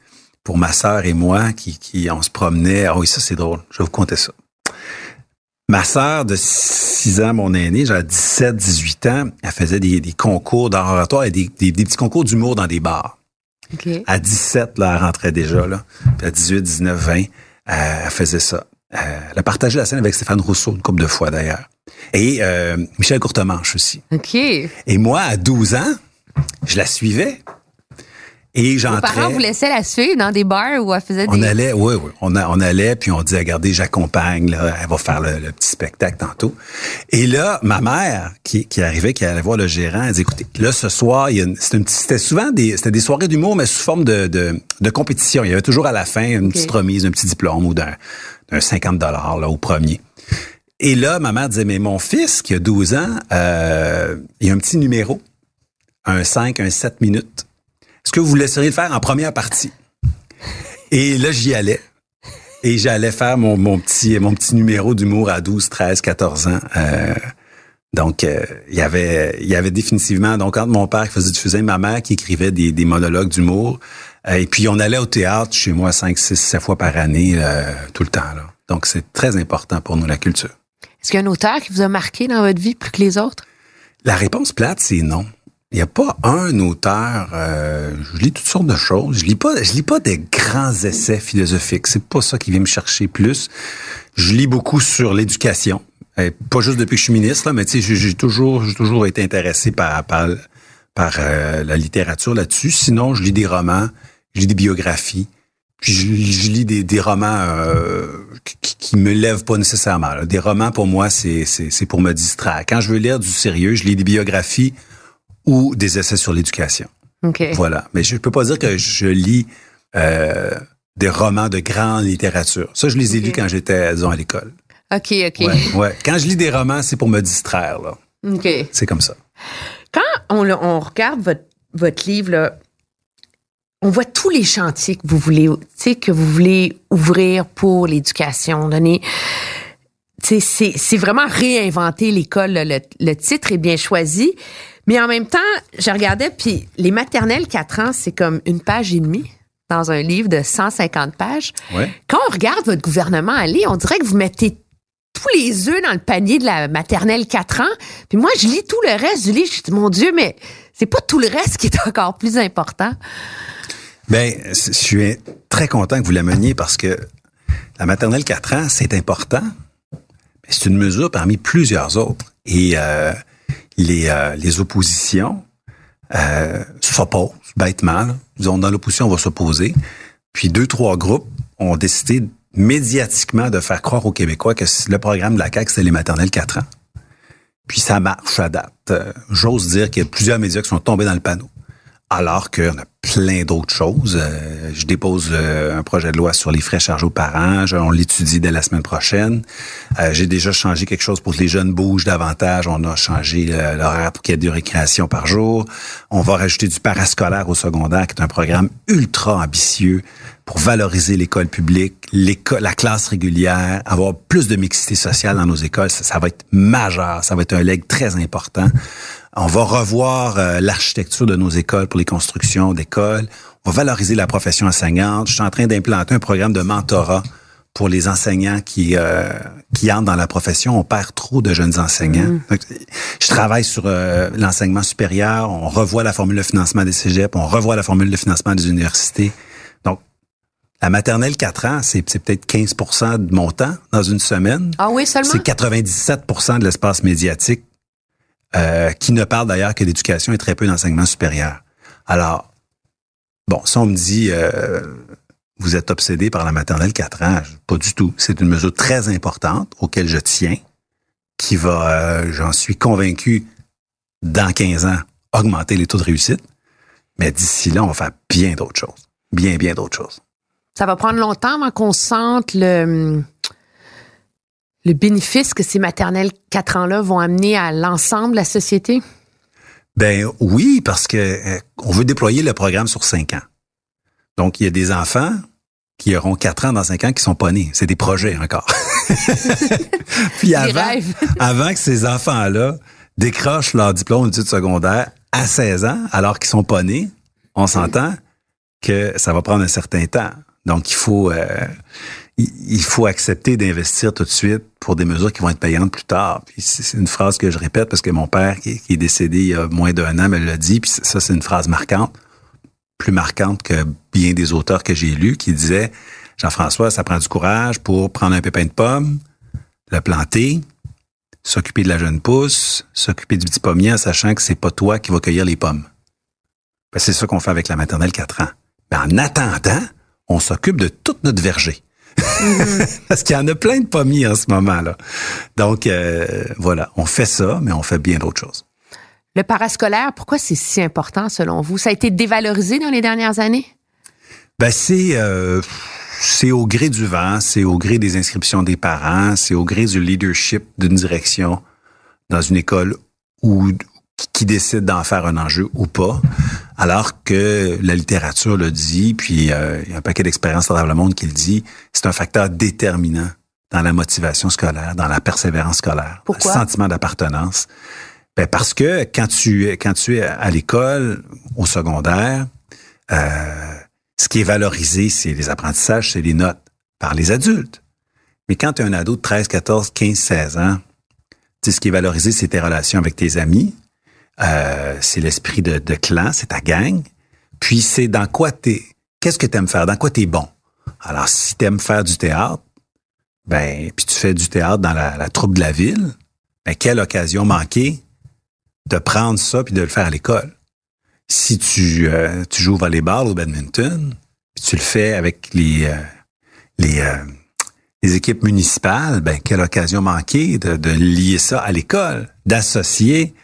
pour ma sœur et moi qui, qui on se promenait. Ah oui, ça c'est drôle. Je vais vous conter ça. Ma sœur de 6 ans, mon aînée, j'avais 17, 18 ans, elle faisait des, des concours d'art oratoire et des, des, des petits concours d'humour dans des bars. À 17, là, elle rentrait déjà, là. Puis à 18, 19, 20, euh, elle faisait ça. Euh, elle a partagé la scène avec Stéphane Rousseau une couple de fois, d'ailleurs. Et euh, Michel Courtemanche aussi. OK. Et moi, à 12 ans, je la suivais. Et Vos j'entrais... parents vous laissaient la suivre dans des bars où elle faisait des. On allait, oui, oui. On, a- on allait, puis on disait, regardez, j'accompagne, là, elle va faire le, le petit spectacle tantôt. Et là, ma mère, qui, qui arrivait, qui allait voir le gérant, elle dit, écoutez, là, ce soir, il y a une- c'était souvent des, c'était des soirées d'humour, mais sous forme de, de, de compétition. Il y avait toujours à la fin une petite remise, un petit diplôme ou d'un, d'un 50 dollars, là, au premier. Et là, ma mère disait, mais mon fils, qui a 12 ans, euh, il y a un petit numéro, un 5, un 7 minutes. Est-ce que vous laisseriez le faire en première partie? Et là, j'y allais. Et j'allais faire mon, mon petit mon petit numéro d'humour à 12, 13, 14 ans. Euh, donc, euh, il y avait il y avait définitivement, donc entre mon père qui faisait du fusain, ma mère qui écrivait des, des monologues d'humour. Euh, et puis, on allait au théâtre chez moi 5, 6, 7 fois par année, euh, tout le temps. Là. Donc, c'est très important pour nous, la culture. Est-ce qu'il y a un auteur qui vous a marqué dans votre vie plus que les autres? La réponse plate, c'est non. Il n'y a pas un auteur. euh, je lis toutes sortes de choses. Je lis pas. Je lis pas des grands essais philosophiques. C'est pas ça qui vient me chercher plus. Je lis beaucoup sur l'éducation. Euh, pas juste depuis que je suis ministre, là, mais tu sais, j'ai- toujours, j'ai toujours été intéressé par par, par euh, la littérature là-dessus. Sinon, je lis des romans, je lis des biographies. Puis je, lis des, des romans euh, qui, qui me lèvent pas nécessairement. là. Des romans, pour moi, c'est c'est pour me distraire. Quand je veux lire du sérieux, je lis des biographies ou des essais sur l'éducation. OK. Voilà. Mais je peux pas dire que je lis euh, des romans de grande littérature. Ça, je les ai lus quand j'étais, disons, à l'école. OK, OK. Ouais, ouais. Quand je lis des romans, c'est pour me distraire. là. OK. C'est comme ça. Quand on, regarde votre, votre livre, là, on voit tous les chantiers que vous voulez, que vous voulez ouvrir pour l'éducation, donner. C'est vraiment réinventer l'école. le titre est bien choisi. Mais en même temps, je regardais, puis les maternelles 4 ans, c'est comme une page et demie dans un livre de 150 pages. Ouais. Quand on regarde votre gouvernement aller, on dirait que vous mettez tous les œufs dans le panier de la maternelle 4 ans. Puis moi, je lis tout le reste du livre. Je dis, mon Dieu, mais C'est pas tout le reste qui est encore plus important. Ben, je suis très content que vous l'ameniez parce que la maternelle 4 ans, c'est important. mais C'est une mesure parmi plusieurs autres. Et euh, les, euh, les oppositions euh, s'opposent bêtement. Là. Disons, dans l'opposition, on va s'opposer. Puis deux, trois groupes ont décidé médiatiquement de faire croire aux Québécois que le programme de la CAQ, c'est les maternelles 4 ans. Puis ça marche à date. Euh, J'ose dire qu'il y a plusieurs médias qui sont tombés dans le panneau. Alors qu'on a plein d'autres choses. Euh, je dépose euh, un projet de loi sur les frais chargés aux parents. On l'étudie dès la semaine prochaine. Euh, J'ai déjà changé quelque chose pour que les jeunes bougent davantage. On a changé l'horaire pour qu'il y ait deux récréations par jour. On va rajouter du parascolaire au secondaire, qui est un programme ultra ambitieux pour valoriser l'école publique, l'école, la classe régulière, avoir plus de mixité sociale dans nos écoles. Ça, ça va être majeur. Ça va être un leg très important. On va revoir euh, l'architecture de nos écoles pour les constructions d'écoles. On va valoriser la profession enseignante. Je suis en train d'implanter un programme de mentorat pour les enseignants qui euh, qui entrent dans la profession. On perd trop de jeunes enseignants. Donc, je travaille sur euh, l'enseignement supérieur. On revoit la formule de financement des cégeps. On revoit la formule de financement des universités. La maternelle 4 ans, c'est peut-être 15% de mon temps dans une semaine. Ah oui, seulement? C'est 97% de l'espace médiatique euh, qui ne parle d'ailleurs que d'éducation et très peu d'enseignement supérieur. Alors, bon, si on me dit euh, vous êtes obsédé par la maternelle 4 ans, pas du tout. C'est une mesure très importante auquel je tiens, qui va, euh, j'en suis convaincu, dans 15 ans, augmenter les taux de réussite. Mais d'ici là, on va faire bien d'autres choses. Bien, bien d'autres choses. Ça va prendre longtemps avant qu'on sente le, le bénéfice que ces maternelles 4 ans-là vont amener à l'ensemble de la société? Ben oui, parce que euh, on veut déployer le programme sur cinq ans. Donc, il y a des enfants qui auront quatre ans dans cinq ans qui sont pas nés. C'est des projets encore. Puis avant, avant que ces enfants-là décrochent leur diplôme d'études secondaires à 16 ans, alors qu'ils sont pas nés, on s'entend que ça va prendre un certain temps. Donc, il faut, euh, il faut accepter d'investir tout de suite pour des mesures qui vont être payantes plus tard. C'est une phrase que je répète parce que mon père, qui, est décédé il y a moins d'un an, me l'a dit. Puis ça, c'est une phrase marquante, plus marquante que bien des auteurs que j'ai lus, qui disait Jean-François, ça prend du courage pour prendre un pépin de pomme, le planter, s'occuper de la jeune pousse, s'occuper du petit pommier en sachant que c'est pas toi qui vas cueillir les pommes. Ben, c'est ça qu'on fait avec la maternelle 4 ans. Ben, en attendant, on s'occupe de toute notre verger. Parce qu'il y en a plein de pommiers en ce moment-là. Donc, euh, voilà, on fait ça, mais on fait bien d'autres choses. Le parascolaire, pourquoi c'est si important selon vous? Ça a été dévalorisé dans les dernières années? Ben, c'est euh, c'est au gré du vent, c'est au gré des inscriptions des parents, c'est au gré du leadership d'une direction dans une école où qui décide d'en faire un enjeu ou pas, alors que la littérature le dit, puis euh, il y a un paquet d'expériences à travers le monde qui le dit, c'est un facteur déterminant dans la motivation scolaire, dans la persévérance scolaire, Pourquoi? le sentiment d'appartenance. Ben parce que quand tu quand tu es à l'école, au secondaire, euh, ce qui est valorisé, c'est les apprentissages, c'est les notes par les adultes. Mais quand tu es un ado de 13, 14, 15, 16 ans, ce qui est valorisé, c'est tes relations avec tes amis, euh, c'est l'esprit de, de clan, c'est ta gang. Puis c'est dans quoi t'es, qu'est-ce que tu aimes faire, dans quoi tu es bon? Alors, si tu aimes faire du théâtre, ben, puis tu fais du théâtre dans la, troupe de la ville, ben, quelle occasion manquée de prendre ça puis de le faire à l'école? Si tu, euh, tu joues au volleyball au badminton, puis tu le fais avec euh, les équipes municipales, ben, quelle occasion manquée de, de lier ça à l'école, d'associer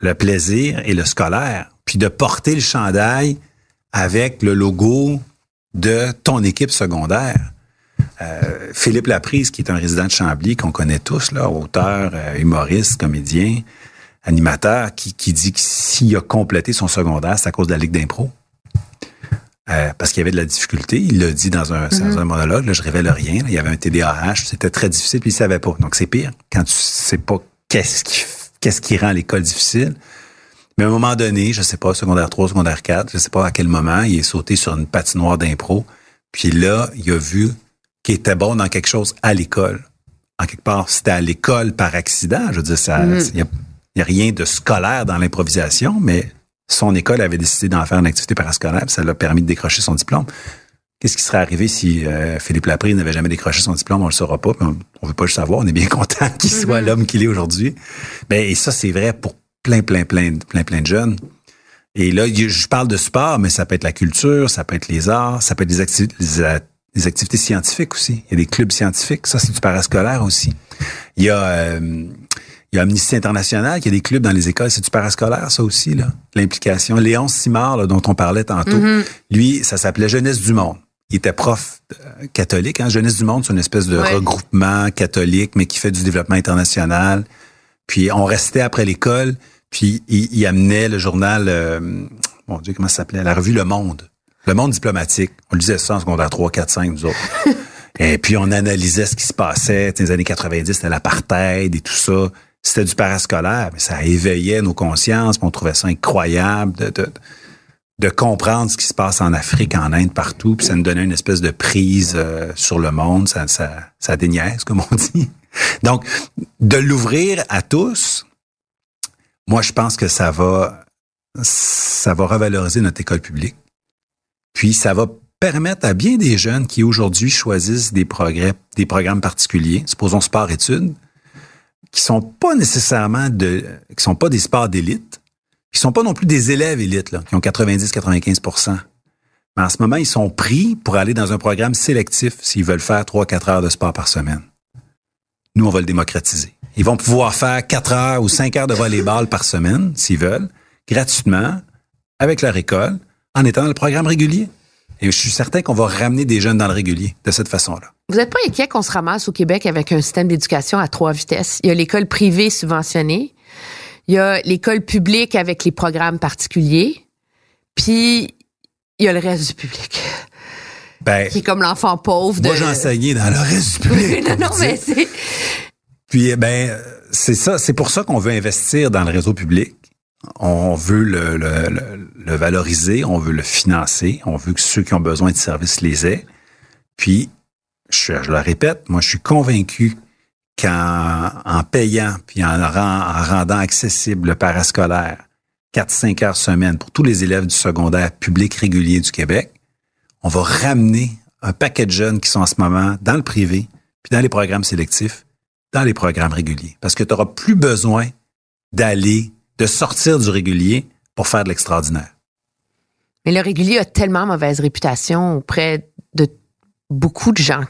le plaisir et le scolaire, puis de porter le chandail avec le logo de ton équipe secondaire. Euh, Philippe Laprise, qui est un résident de Chambly, qu'on connaît tous, là, auteur, euh, humoriste, comédien, animateur, qui, qui dit que s'il a complété son secondaire, c'est à cause de la Ligue d'impro. Euh, parce qu'il y avait de la difficulté. Il l'a dit dans un, dans un monologue, là, je révèle rien. là. il y avait un TDAH, c'était très difficile, puis il savait pas. Donc c'est pire quand tu sais pas qu'est-ce qui, qu'est-ce qui rend l'école difficile. Mais à un moment donné, je sais pas, secondaire 3, secondaire 4, je sais pas à quel moment, il est sauté sur une patinoire d'impro. Puis là, il a vu qu'il était bon dans quelque chose à l'école. En quelque part, c'était à l'école par accident. Je veux dire, ça, il y a, il y a rien de scolaire dans l'improvisation, mais son école avait décidé d'en faire une activité parascolaire, ça l'a permis de décrocher son diplôme. Qu'est-ce qui serait arrivé si euh, Philippe Laprise n'avait jamais décroché son diplôme? On le saura pas, on, on veut pas le savoir. On est bien content qu'il soit l'homme qu'il est aujourd'hui. Ben, et ça, c'est vrai pour plein, plein, plein, plein, plein de jeunes. Et là, je parle de sport, mais ça peut être la culture, ça peut être les arts, ça peut être les, acti- les, a- les activités scientifiques aussi. Il y a des clubs scientifiques, ça, c'est du parascolaire aussi. Il y a... euh, il y a Amnesty International, qui a des clubs dans les écoles. C'est du parascolaire, ça aussi, là. L'implication. Léon Simard, là, dont on parlait tantôt, lui, ça s'appelait Jeunesse du Monde. Il était prof euh, catholique. Hein? Jeunesse du Monde, c'est une espèce de Ouais. regroupement catholique, mais qui fait du développement international. Puis on restait après l'école, puis il, il amenait le journal, euh, mon Dieu, comment ça s'appelait? La revue Le Monde. Le Monde diplomatique. On lisait ça en secondaire 3, 4, 5, nous autres. Et puis, on analysait ce qui se passait. Les années 90, c'était l'apartheid et tout ça. C'était du parascolaire, mais ça éveillait nos consciences. puis On trouvait ça incroyable de, de, de comprendre ce qui se passe en Afrique, en Inde, partout. Puis ça nous donnait une espèce de prise euh, sur le monde. Ça, ça, ça déniaise, comme on dit. Donc, de l'ouvrir à tous, moi, je pense que ça va, ça va revaloriser notre école publique. Puis, ça va permettre à bien des jeunes qui aujourd'hui choisissent des progrès, des programmes particuliers, supposons sport-études, qui sont pas nécessairement de, qui sont pas des sports d'élite, qui sont pas non plus des élèves élites, là, qui ont 90-95% Mais en ce moment, ils sont pris pour aller dans un programme sélectif s'ils veulent faire 3-4 heures de sport par semaine. Nous, on va le démocratiser. Ils vont pouvoir faire 4 heures ou 5 heures de volleyball par semaine, s'ils veulent, gratuitement, avec leur école, en étant dans le programme régulier. Et je suis certain qu'on va ramener des jeunes dans le régulier de cette façon-là. Vous n'êtes pas inquiet qu'on se ramasse au Québec avec un système d'éducation à trois vitesses? Il y a l'école privée subventionnée, il y a l'école publique avec les programmes particuliers, puis il y a le reste du public, Ben, qui est comme l'enfant pauvre de... moi, j'ai enseigné dans le reste du public. non, on non, mais c'est... Puis, eh ben, c'est ça, c'est pour ça qu'on veut investir dans le réseau public. On veut le, le- le- le valoriser, on veut le financer, on veut que ceux qui ont besoin de services les aient. Puis, je, je le répète, moi, je suis convaincu qu'en en payant puis en, en rendant accessible le parascolaire 4-5 heures semaine pour tous les élèves du secondaire public régulier du Québec, on va ramener un paquet de jeunes qui sont en ce moment dans le privé puis dans les programmes sélectifs dans les programmes réguliers. Parce que tu n'auras plus besoin d'aller, de sortir du régulier pour faire de l'extraordinaire. Mais le régulier a tellement mauvaise réputation auprès de beaucoup de gens.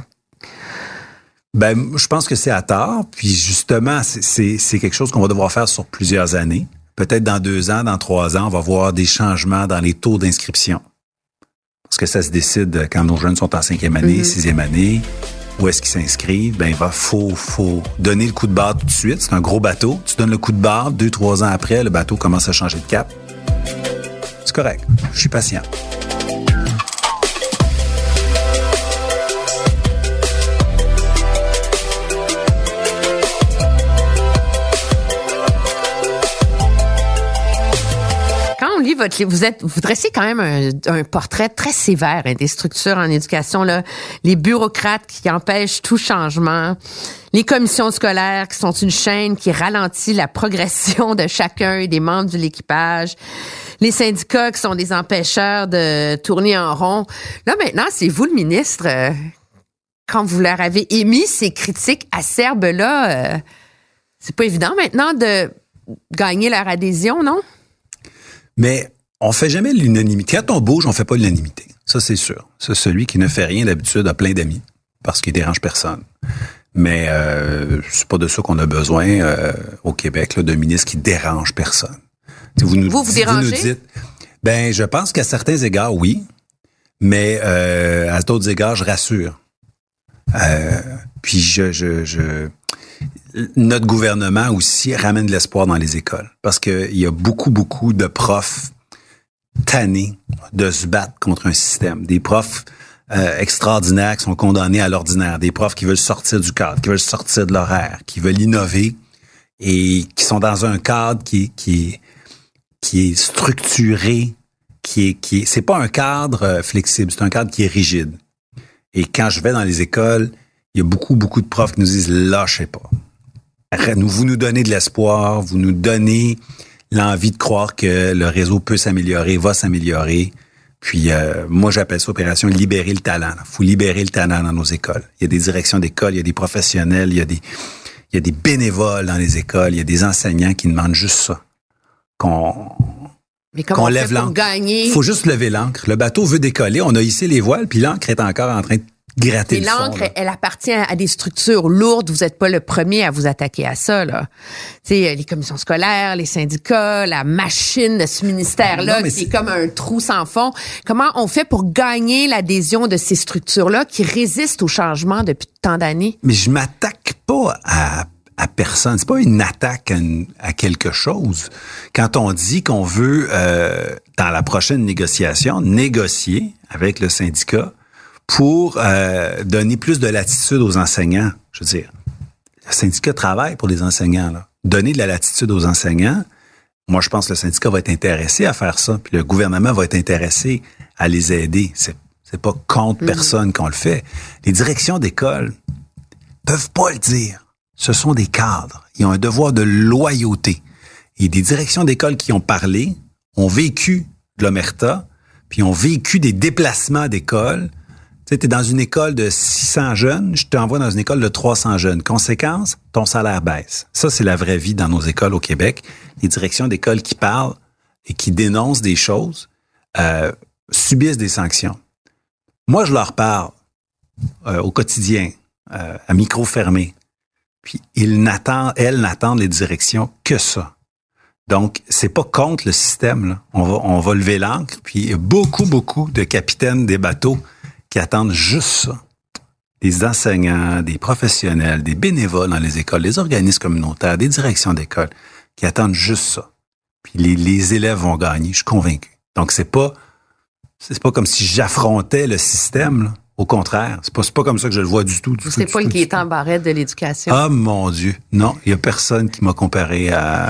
Ben, je pense que c'est à tort. Puis justement, c'est- quelque chose qu'on va devoir faire sur plusieurs années. Peut-être dans deux ans, dans trois ans, on va voir des changements dans les taux d'inscription. Parce que ça se décide quand nos jeunes sont en cinquième année, sixième année. Où est-ce qu'ils s'inscrivent? Ben, il va, faut, faut donner le coup de barre tout de suite. C'est un gros bateau. Tu donnes le coup de barre, deux, trois ans après, le bateau commence à changer de cap. C'est correct. Je suis patient. Vous êtes, vous dressez quand même un, portrait très sévère hein, des structures en éducation, là. Les bureaucrates qui empêchent tout changement, les commissions scolaires qui sont une chaîne qui ralentit la progression de chacun des membres de l'équipage, les syndicats qui sont des empêcheurs de tourner en rond. Là, maintenant, c'est vous le ministre. euh, quand vous leur avez émis ces critiques acerbes-là, euh, c'est pas évident maintenant de gagner leur adhésion, non? Mais on fait jamais l'unanimité. Quand on bouge, on fait pas l'unanimité. Ça, c'est sûr. C'est celui qui ne fait rien d'habitude a plein d'amis parce qu'il dérange personne. Mais euh, c'est pas de ça qu'on a besoin euh, au Québec, là, d'un ministre qui dérange personne. Vous, nous, Vous, vous nous dérangez? dites, ben, je pense qu'à certains égards, oui, mais euh, à d'autres égards, je rassure. Euh, puis je, je, je, notre gouvernement aussi ramène de l'espoir dans les écoles parce qu'il y a beaucoup, beaucoup de profs tannés de se battre contre un système. Des profs euh, extraordinaires qui sont condamnés à l'ordinaire, des profs qui veulent sortir du cadre, qui veulent sortir de l'horaire, qui veulent innover et qui sont dans un cadre qui, qui, qui est structuré, qui est, qui est, c'est pas un cadre euh, flexible, c'est un cadre qui est rigide. Et quand je vais dans les écoles, il y a beaucoup, beaucoup de profs qui nous disent lâchez pas. Vous nous donnez de l'espoir, vous nous donnez l'envie de croire que le réseau peut s'améliorer, va s'améliorer. Puis euh, moi, j'appelle ça opération libérer le talent. Il faut libérer le talent dans nos écoles. Il y a des directions d'école, il y a des professionnels, il y a des, il y a des bénévoles dans les écoles, il y a des enseignants qui demandent juste ça. Qu'on qu'on lève l'ancre. Il faut juste lever l'ancre. Le bateau veut décoller. On a hissé les voiles, puis l'ancre est encore en train de gratter fond. l'encre, elle appartient à des structures lourdes. Vous n'êtes pas le premier à vous attaquer à ça, là. Tu sais, les commissions scolaires, les syndicats, la machine de ce ministère-là, mais qui est comme un trou sans fond. Comment on fait pour gagner l'adhésion de ces structures-là qui résistent au changement depuis tant d'années? Mais je m'attaque pas à, à personne. C'est pas une attaque à, une- à quelque chose. Quand on dit qu'on veut, euh, dans la prochaine négociation, négocier avec le syndicat pour euh, donner plus de latitude aux enseignants, je veux dire, le syndicat travaille pour les enseignants. Là. Donner de la latitude aux enseignants, moi, je pense que le syndicat va être intéressé à faire ça, puis le gouvernement va être intéressé à les aider. C'est, c'est pas contre personne qu'on le fait. Les directions d'école peuvent pas le dire. Ce sont des cadres. Ils ont un devoir de loyauté. Et des directions d'école qui ont parlé, ont vécu de l'omerta, puis ont vécu des déplacements d'école. Tu t'es dans une école de 600 jeunes, je t'envoie dans une école de 300 jeunes. Conséquence, ton salaire baisse. Ça, c'est la vraie vie dans nos écoles au Québec. Les directions d'école qui parlent et qui dénoncent des choses euh, subissent des sanctions. Moi, je leur parle euh, au quotidien, euh, à micro fermé. Puis ils n'attendent, elles n'attendent les directions que ça. Donc, c'est pas contre le système. Là. On va, on va lever l'ancre. Puis beaucoup, beaucoup de capitaines des bateaux qui attendent juste ça. Des enseignants, des professionnels, des bénévoles dans les écoles, des organismes communautaires, des directions d'école qui attendent juste ça. Puis les, les élèves vont gagner, je suis convaincu. Donc, c'est pas, c'est pas comme si j'affrontais le système. là. Au contraire, c'est pas, pas comme ça que je le vois du tout. du C'est pas le qui est en barrette de l'éducation. Ah mon Dieu, non, il y a personne qui m'a comparé à,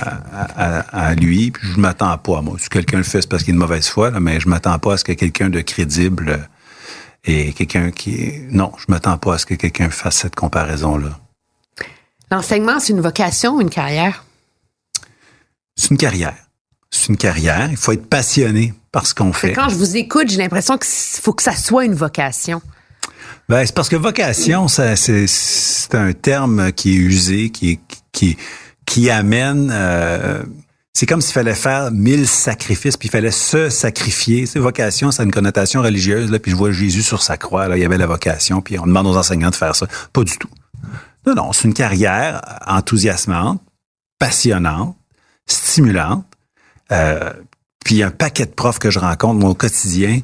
à, lui. Puis je m'attends pas à moi. Si quelqu'un le fait, c'est parce qu'il est de mauvaise foi, là, mais je m'attends pas à ce que quelqu'un de crédible euh, et quelqu'un qui non, je m'attends pas à ce que quelqu'un fasse cette comparaison là. L'enseignement, c'est une vocation ou une carrière? C'est une carrière. C'est une carrière. Il faut être passionné par ce qu'on fait. Quand je vous écoute, j'ai l'impression qu'il faut que ça soit une vocation. Ben, c'est parce que vocation, c'est un terme qui est usé, qui, qui, qui amène. euh, c'est comme s'il fallait faire mille sacrifices, puis il fallait se sacrifier. C'est vocation, ça a une connotation religieuse. Là, puis je vois Jésus sur sa croix. Là, il y avait la vocation, puis on demande aux enseignants de faire ça. Pas du tout. Non, non, c'est une carrière enthousiasmante, passionnante, stimulante. Euh, puis il y a un paquet de profs que je rencontre moi, au quotidien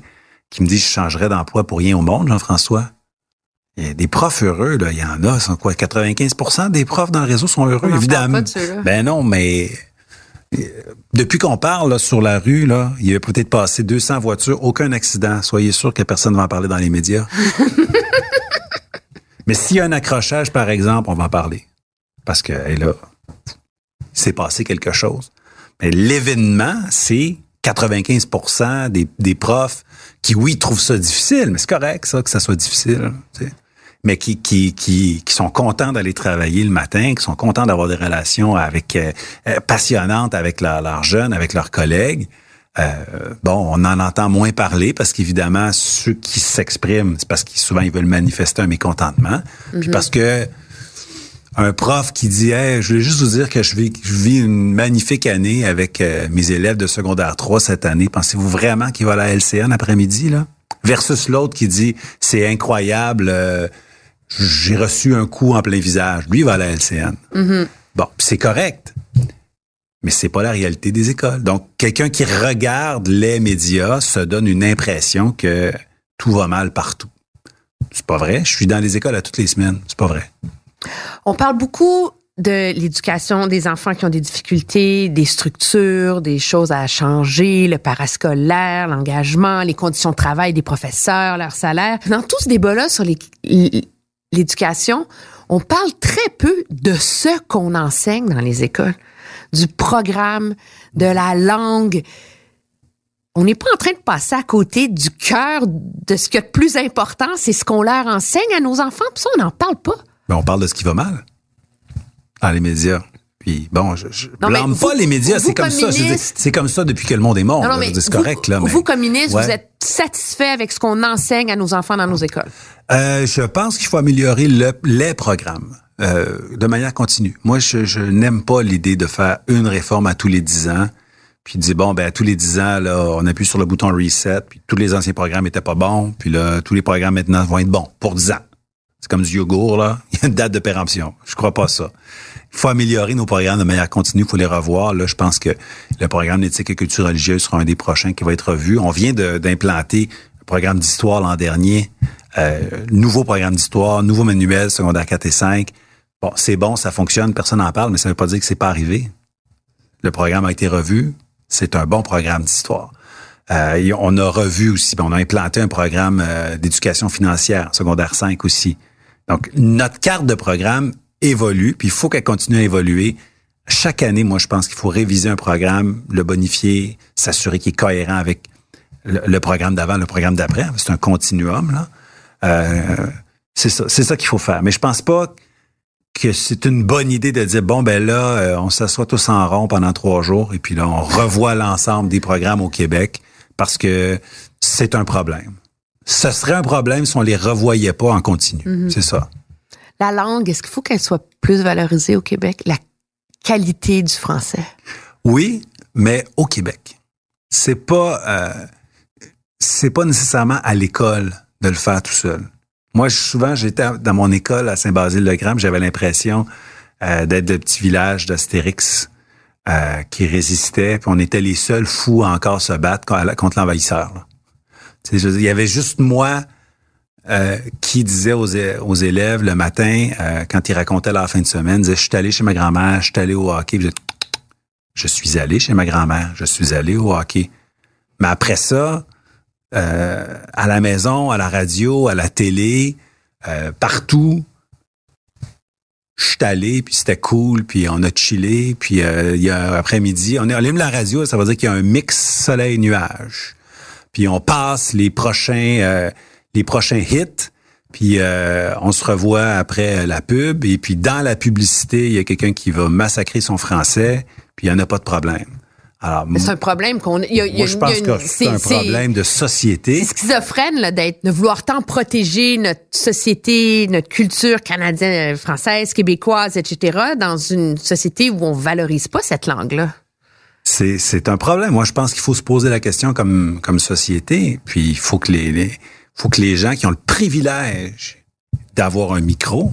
qui me disent je changerais d'emploi pour rien au monde, Jean-François. Il y a des profs heureux, là, il y en a, sont quoi, 95% des profs dans le réseau sont heureux, On évidemment. pas de ceux-là. Ben non, mais depuis qu'on parle là, sur la rue, là, il y a peut-être passé 200 voitures, aucun accident. Soyez sûr que personne ne va en parler dans les médias. mais s'il y a un accrochage, par exemple, on va en parler. Parce que hey, là, il s'est passé quelque chose. Mais l'événement, c'est 95 des, des profs qui, oui, trouvent ça difficile, mais c'est correct, ça, que ça soit difficile. tu sais. Mais qui, qui, qui, qui sont contents d'aller travailler le matin, qui sont contents d'avoir des relations avec euh, euh, passionnantes avec leurs jeunes, avec leurs collègues. Euh, bon, on en entend moins parler parce qu'évidemment, ceux qui s'expriment, c'est parce qu'ils souvent ils veulent manifester un mécontentement. Puis parce que un prof qui dit hey, je voulais juste vous dire que je vis, je vis une magnifique année avec euh, mes élèves de secondaire 3 cette année. Pensez-vous vraiment qu'il va à la LCN après-midi là? Versus l'autre qui dit c'est incroyable, euh, j'ai reçu un coup en plein visage. Lui il va à la LCN. Bon, puis c'est correct. Mais c'est pas la réalité des écoles. Donc quelqu'un qui regarde les médias se donne une impression que tout va mal partout. C'est pas vrai, je suis dans les écoles à toutes les semaines, c'est pas vrai. On parle beaucoup de l'éducation des enfants qui ont des difficultés, des structures, des choses à changer, le parascolaire, l'engagement, les conditions de travail des professeurs, leur salaire. Dans tout ce débat-là sur les- l'éducation, on parle très peu de ce qu'on enseigne dans les écoles, du programme, de la langue. On n'est pas en train de passer à côté du cœur de ce qui est le plus important, c'est ce qu'on leur enseigne à nos enfants. Puis ça, on n'en parle pas. Ben, on parle de ce qui va mal dans les médias. Puis bon, je, je Non, blâme vous- pas les médias, c'est comme comme ça. C'est comme ça depuis que le monde est mort. Non, non, c'est vous- correct là. Vous, comme ministre, Ouais. vous êtes satisfait avec ce qu'on enseigne à nos enfants dans nos écoles? Euh, je pense qu'il faut améliorer le- les programmes euh, de manière continue. Moi, je, je n'aime pas l'idée de faire une réforme à tous les dix ans, puis de dire bon ben à tous les dix ans là, on appuie sur le bouton reset, puis tous les anciens programmes étaient pas bons, puis là tous les programmes maintenant vont être bons pour dix ans. C'est comme du yogourt là, il y a une date de péremption. Je crois pas ça. Il faut améliorer nos programmes de manière continue, il faut les revoir. Là, je pense que le programme d'éthique et culture religieuse sera un des prochains qui va être revu. On vient d'implanter un programme d'histoire l'an dernier, euh, nouveau programme d'histoire, nouveau manuel secondaire 4 et 5. Bon, c'est bon, ça fonctionne, personne n'en parle, mais ça ne veut pas dire que c'est pas arrivé. Le programme a été revu. C'est un bon programme d'histoire. Euh, on a revu aussi, ben, on a implanté un programme euh, d'éducation financière, secondaire 5 aussi. Donc, notre carte de programme évolue, puis il faut qu'elle continue à évoluer. Chaque année, moi, je pense qu'il faut réviser un programme, le bonifier, s'assurer qu'il est cohérent avec le, programme d'avant, le programme d'après. C'est un continuum, là. Euh, c'est ça, ça qu'il faut faire. Mais je pense pas que c'est une bonne idée de dire bon ben là euh, on s'assoit tous en rond pendant trois jours et puis là on revoit l'ensemble des programmes au Québec parce que c'est un problème. Ce serait un problème si on les revoyait pas en continu. C'est ça. La langue, est-ce qu'il faut qu'elle soit plus valorisée au Québec? La qualité du français? Oui, mais au Québec. C'est pas euh, c'est pas nécessairement à l'école de le faire tout seul. Moi, souvent, j'étais dans mon école à Saint-Basile-le-Grand, j'avais l'impression euh, d'être le petit village d'Astérix euh, qui résistait, puis on était les seuls fous à encore se battre co- contre l'envahisseur. Il y avait juste moi euh, qui disait aux, aux élèves le matin, euh, quand ils racontaient leur fin de semaine, disait, je suis allé chez ma grand-mère, je suis allé au hockey. Je- je suis allé chez ma grand-mère, je suis allé au hockey. Mais après ça, euh, à la maison, à la radio, à la télé, euh, partout, je suis allé, puis c'était cool, puis on a chillé, puis euh, il y a après-midi, on allume la radio, ça veut dire qu'il y a un mix soleil-nuage. Puis on passe les prochains, euh, les prochains hits, puis euh, on se revoit après la pub, et puis dans la publicité, il y a quelqu'un qui va massacrer son français, puis il n'y en a pas de problème. Alors, c'est un problème qu'on. il y a- il y a moi, je pense il y a une- que c'est un problème de société. C'est schizophrène là, d'être, de vouloir tant protéger notre société, notre culture canadienne, française, québécoise, etc., dans une société où on valorise pas cette langue-là. C'est, un problème. Moi, je pense qu'il faut se poser la question comme, société. Puis, il faut que les, les- faut que les gens qui ont le privilège d'avoir un micro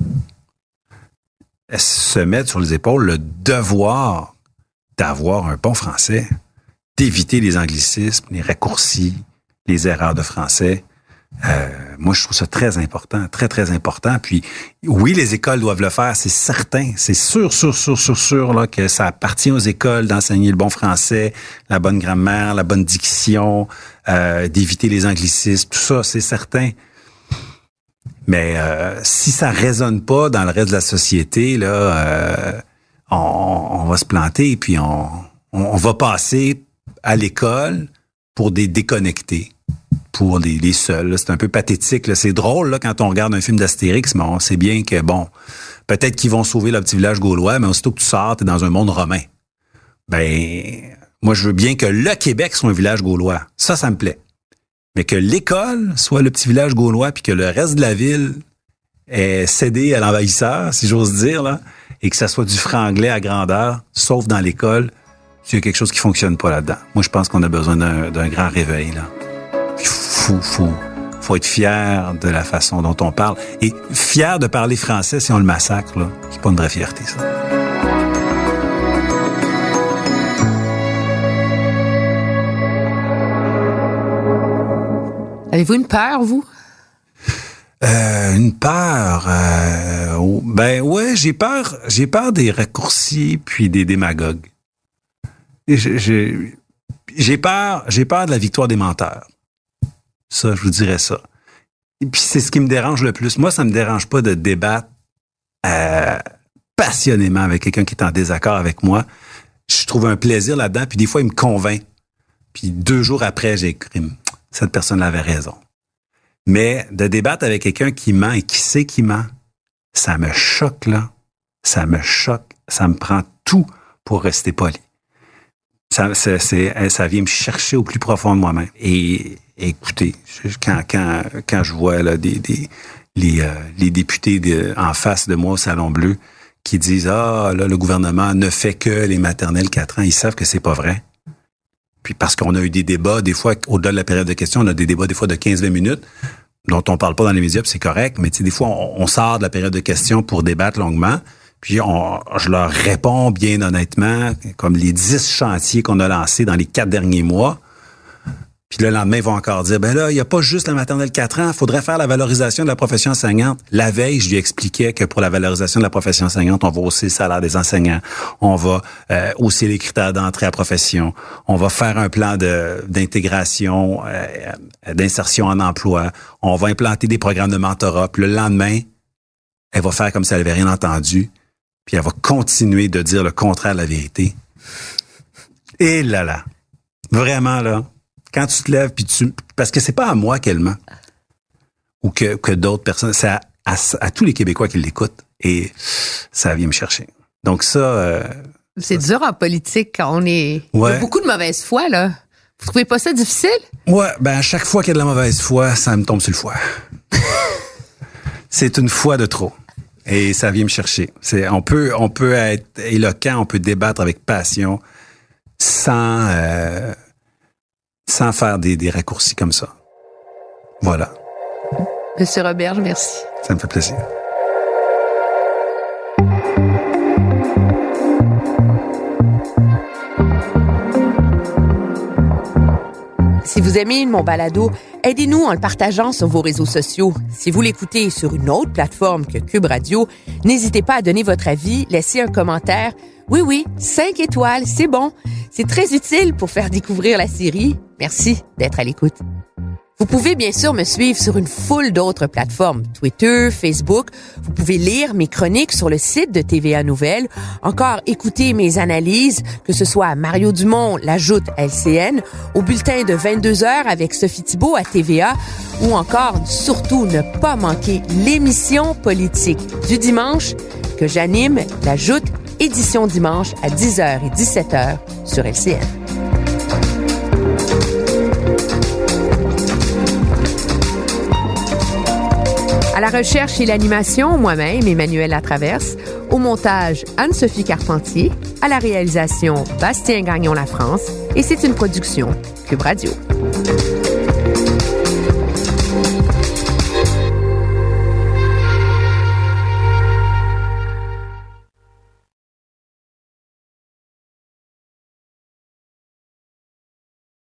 euh, se mettent sur les épaules le devoir d'avoir un bon français, d'éviter les anglicismes, les raccourcis, les erreurs de français. Euh, moi, je trouve ça très important, très, très important. Puis, oui, les écoles doivent le faire, c'est certain. C'est sûr, sûr, sûr, sûr, sûr là, que ça appartient aux écoles d'enseigner le bon français, la bonne grammaire, la bonne diction, euh, d'éviter les anglicismes, tout ça, c'est certain. Mais euh, si ça résonne pas dans le reste de la société, là, euh, on, on va se planter, puis on, on, on va passer à l'école pour des déconnectés pour les, seuls. C'est un peu pathétique. C'est drôle quand on regarde un film d'Astérix, mais on sait bien que, bon, peut-être qu'ils vont sauver le petit village gaulois, mais aussitôt que tu sors, t'es dans un monde romain. Ben, moi, je veux bien que le Québec soit un village gaulois. Ça, ça me plaît. Mais que l'école soit le petit village gaulois, puis que le reste de la ville est cédé à l'envahisseur, si j'ose dire, là, et que ça soit du franglais à grandeur, sauf dans l'école, il y quelque chose qui fonctionne pas là-dedans. Moi, je pense qu'on a besoin d'un grand réveil, là. Faut, faut, faut être fier de la façon dont on parle. Et fier de parler français si on le massacre, là, c'est pas une vraie fierté, ça. Avez-vous une peur, vous? Euh, une peur. euh, oh, ben ouais, j'ai peur. J'ai peur des raccourcis puis des démagogues. Et j'ai- J'ai j'ai peur. J'ai peur de la victoire des menteurs. Ça, je vous dirais ça. Puis c'est ce qui me dérange le plus. Moi, ça me dérange pas de débattre euh, passionnément avec quelqu'un qui est en désaccord avec moi. Je trouve un plaisir là-dedans. Puis des fois, il me convainc. Puis deux jours après, j'ai écrit cette personne avait raison. Mais de débattre avec quelqu'un qui ment et qui sait qu'il ment, ça me choque, là. Ça me choque. Ça me prend tout pour rester poli. Ça, ça vient me chercher au plus profond de moi-même. Et écoutez, quand, quand, quand je vois là, des, des, les, euh, les députés en face de moi au Salon Bleu qui disent Ah, là, le gouvernement ne fait que les maternelles 4 ans, ils savent que c'est pas vrai. Puis parce qu'on a eu des débats, des fois, au-delà de la période de questions, on a des débats des fois de 15-20 minutes dont on parle pas dans les médias, c'est correct, mais des fois, on, on sort de la période de questions pour débattre longuement, puis on, je leur réponds bien honnêtement, comme les 10 chantiers qu'on a lancés dans les quatre derniers mois. Puis le lendemain, ils vont encore dire, ben là, il n'y a pas juste la maternelle 4 ans, il faudrait faire la valorisation de la profession enseignante. La veille, je lui expliquais que pour la valorisation de la profession enseignante, on va hausser le salaire des enseignants, on va euh, hausser les critères d'entrée à profession, on va faire un plan d'intégration, euh, d'insertion en emploi, on va implanter des programmes de mentorat. Puis le lendemain, elle va faire comme si elle n'avait rien entendu, puis elle va continuer de dire le contraire de la vérité. Et là là, vraiment là, quand tu te lèves puis tu parce que c'est pas à moi qu'elle ment ou que, que d'autres personnes, c'est à, à- à tous les Québécois qui l'écoutent et ça vient me chercher. Donc ça, euh, C'est dur en politique quand on est. Il y a beaucoup de mauvaise foi, là. Vous trouvez pas ça difficile? Ouais, ben à chaque fois qu'il y a de la mauvaise foi, ça me tombe sur le foie. c'est une foi de trop. Et ça vient me chercher. C'est, on peut, on peut être éloquent, on peut débattre avec passion, sans, euh, sans faire des, des raccourcis comme ça. Voilà. Monsieur Robert, merci. Ça me fait plaisir. Si vous aimez mon balado, aidez-nous en le partageant sur vos réseaux sociaux. Si vous l'écoutez sur une autre plateforme que Cube Radio, n'hésitez pas à donner votre avis, laisser un commentaire. Oui, oui, cinq étoiles, c'est bon. C'est très utile pour faire découvrir la série. Merci d'être à l'écoute. Vous pouvez bien sûr me suivre sur une foule d'autres plateformes, Twitter, Facebook. Vous pouvez lire mes chroniques sur le site de TVA Nouvelles, encore écouter mes analyses, que ce soit à Mario Dumont, l'ajoute LCN, au bulletin de 22 heures avec Sophie Thibault à TVA, ou encore surtout ne pas manquer l'émission politique du dimanche que j'anime, l'ajoute édition dimanche à 10h et 17h sur LCN. À la recherche et l'animation, moi-même, Emmanuel Latraverse. Au montage, Anne-Sophie Carpentier. À la réalisation, Bastien Gagnon La France. Et c'est une production Cube Radio.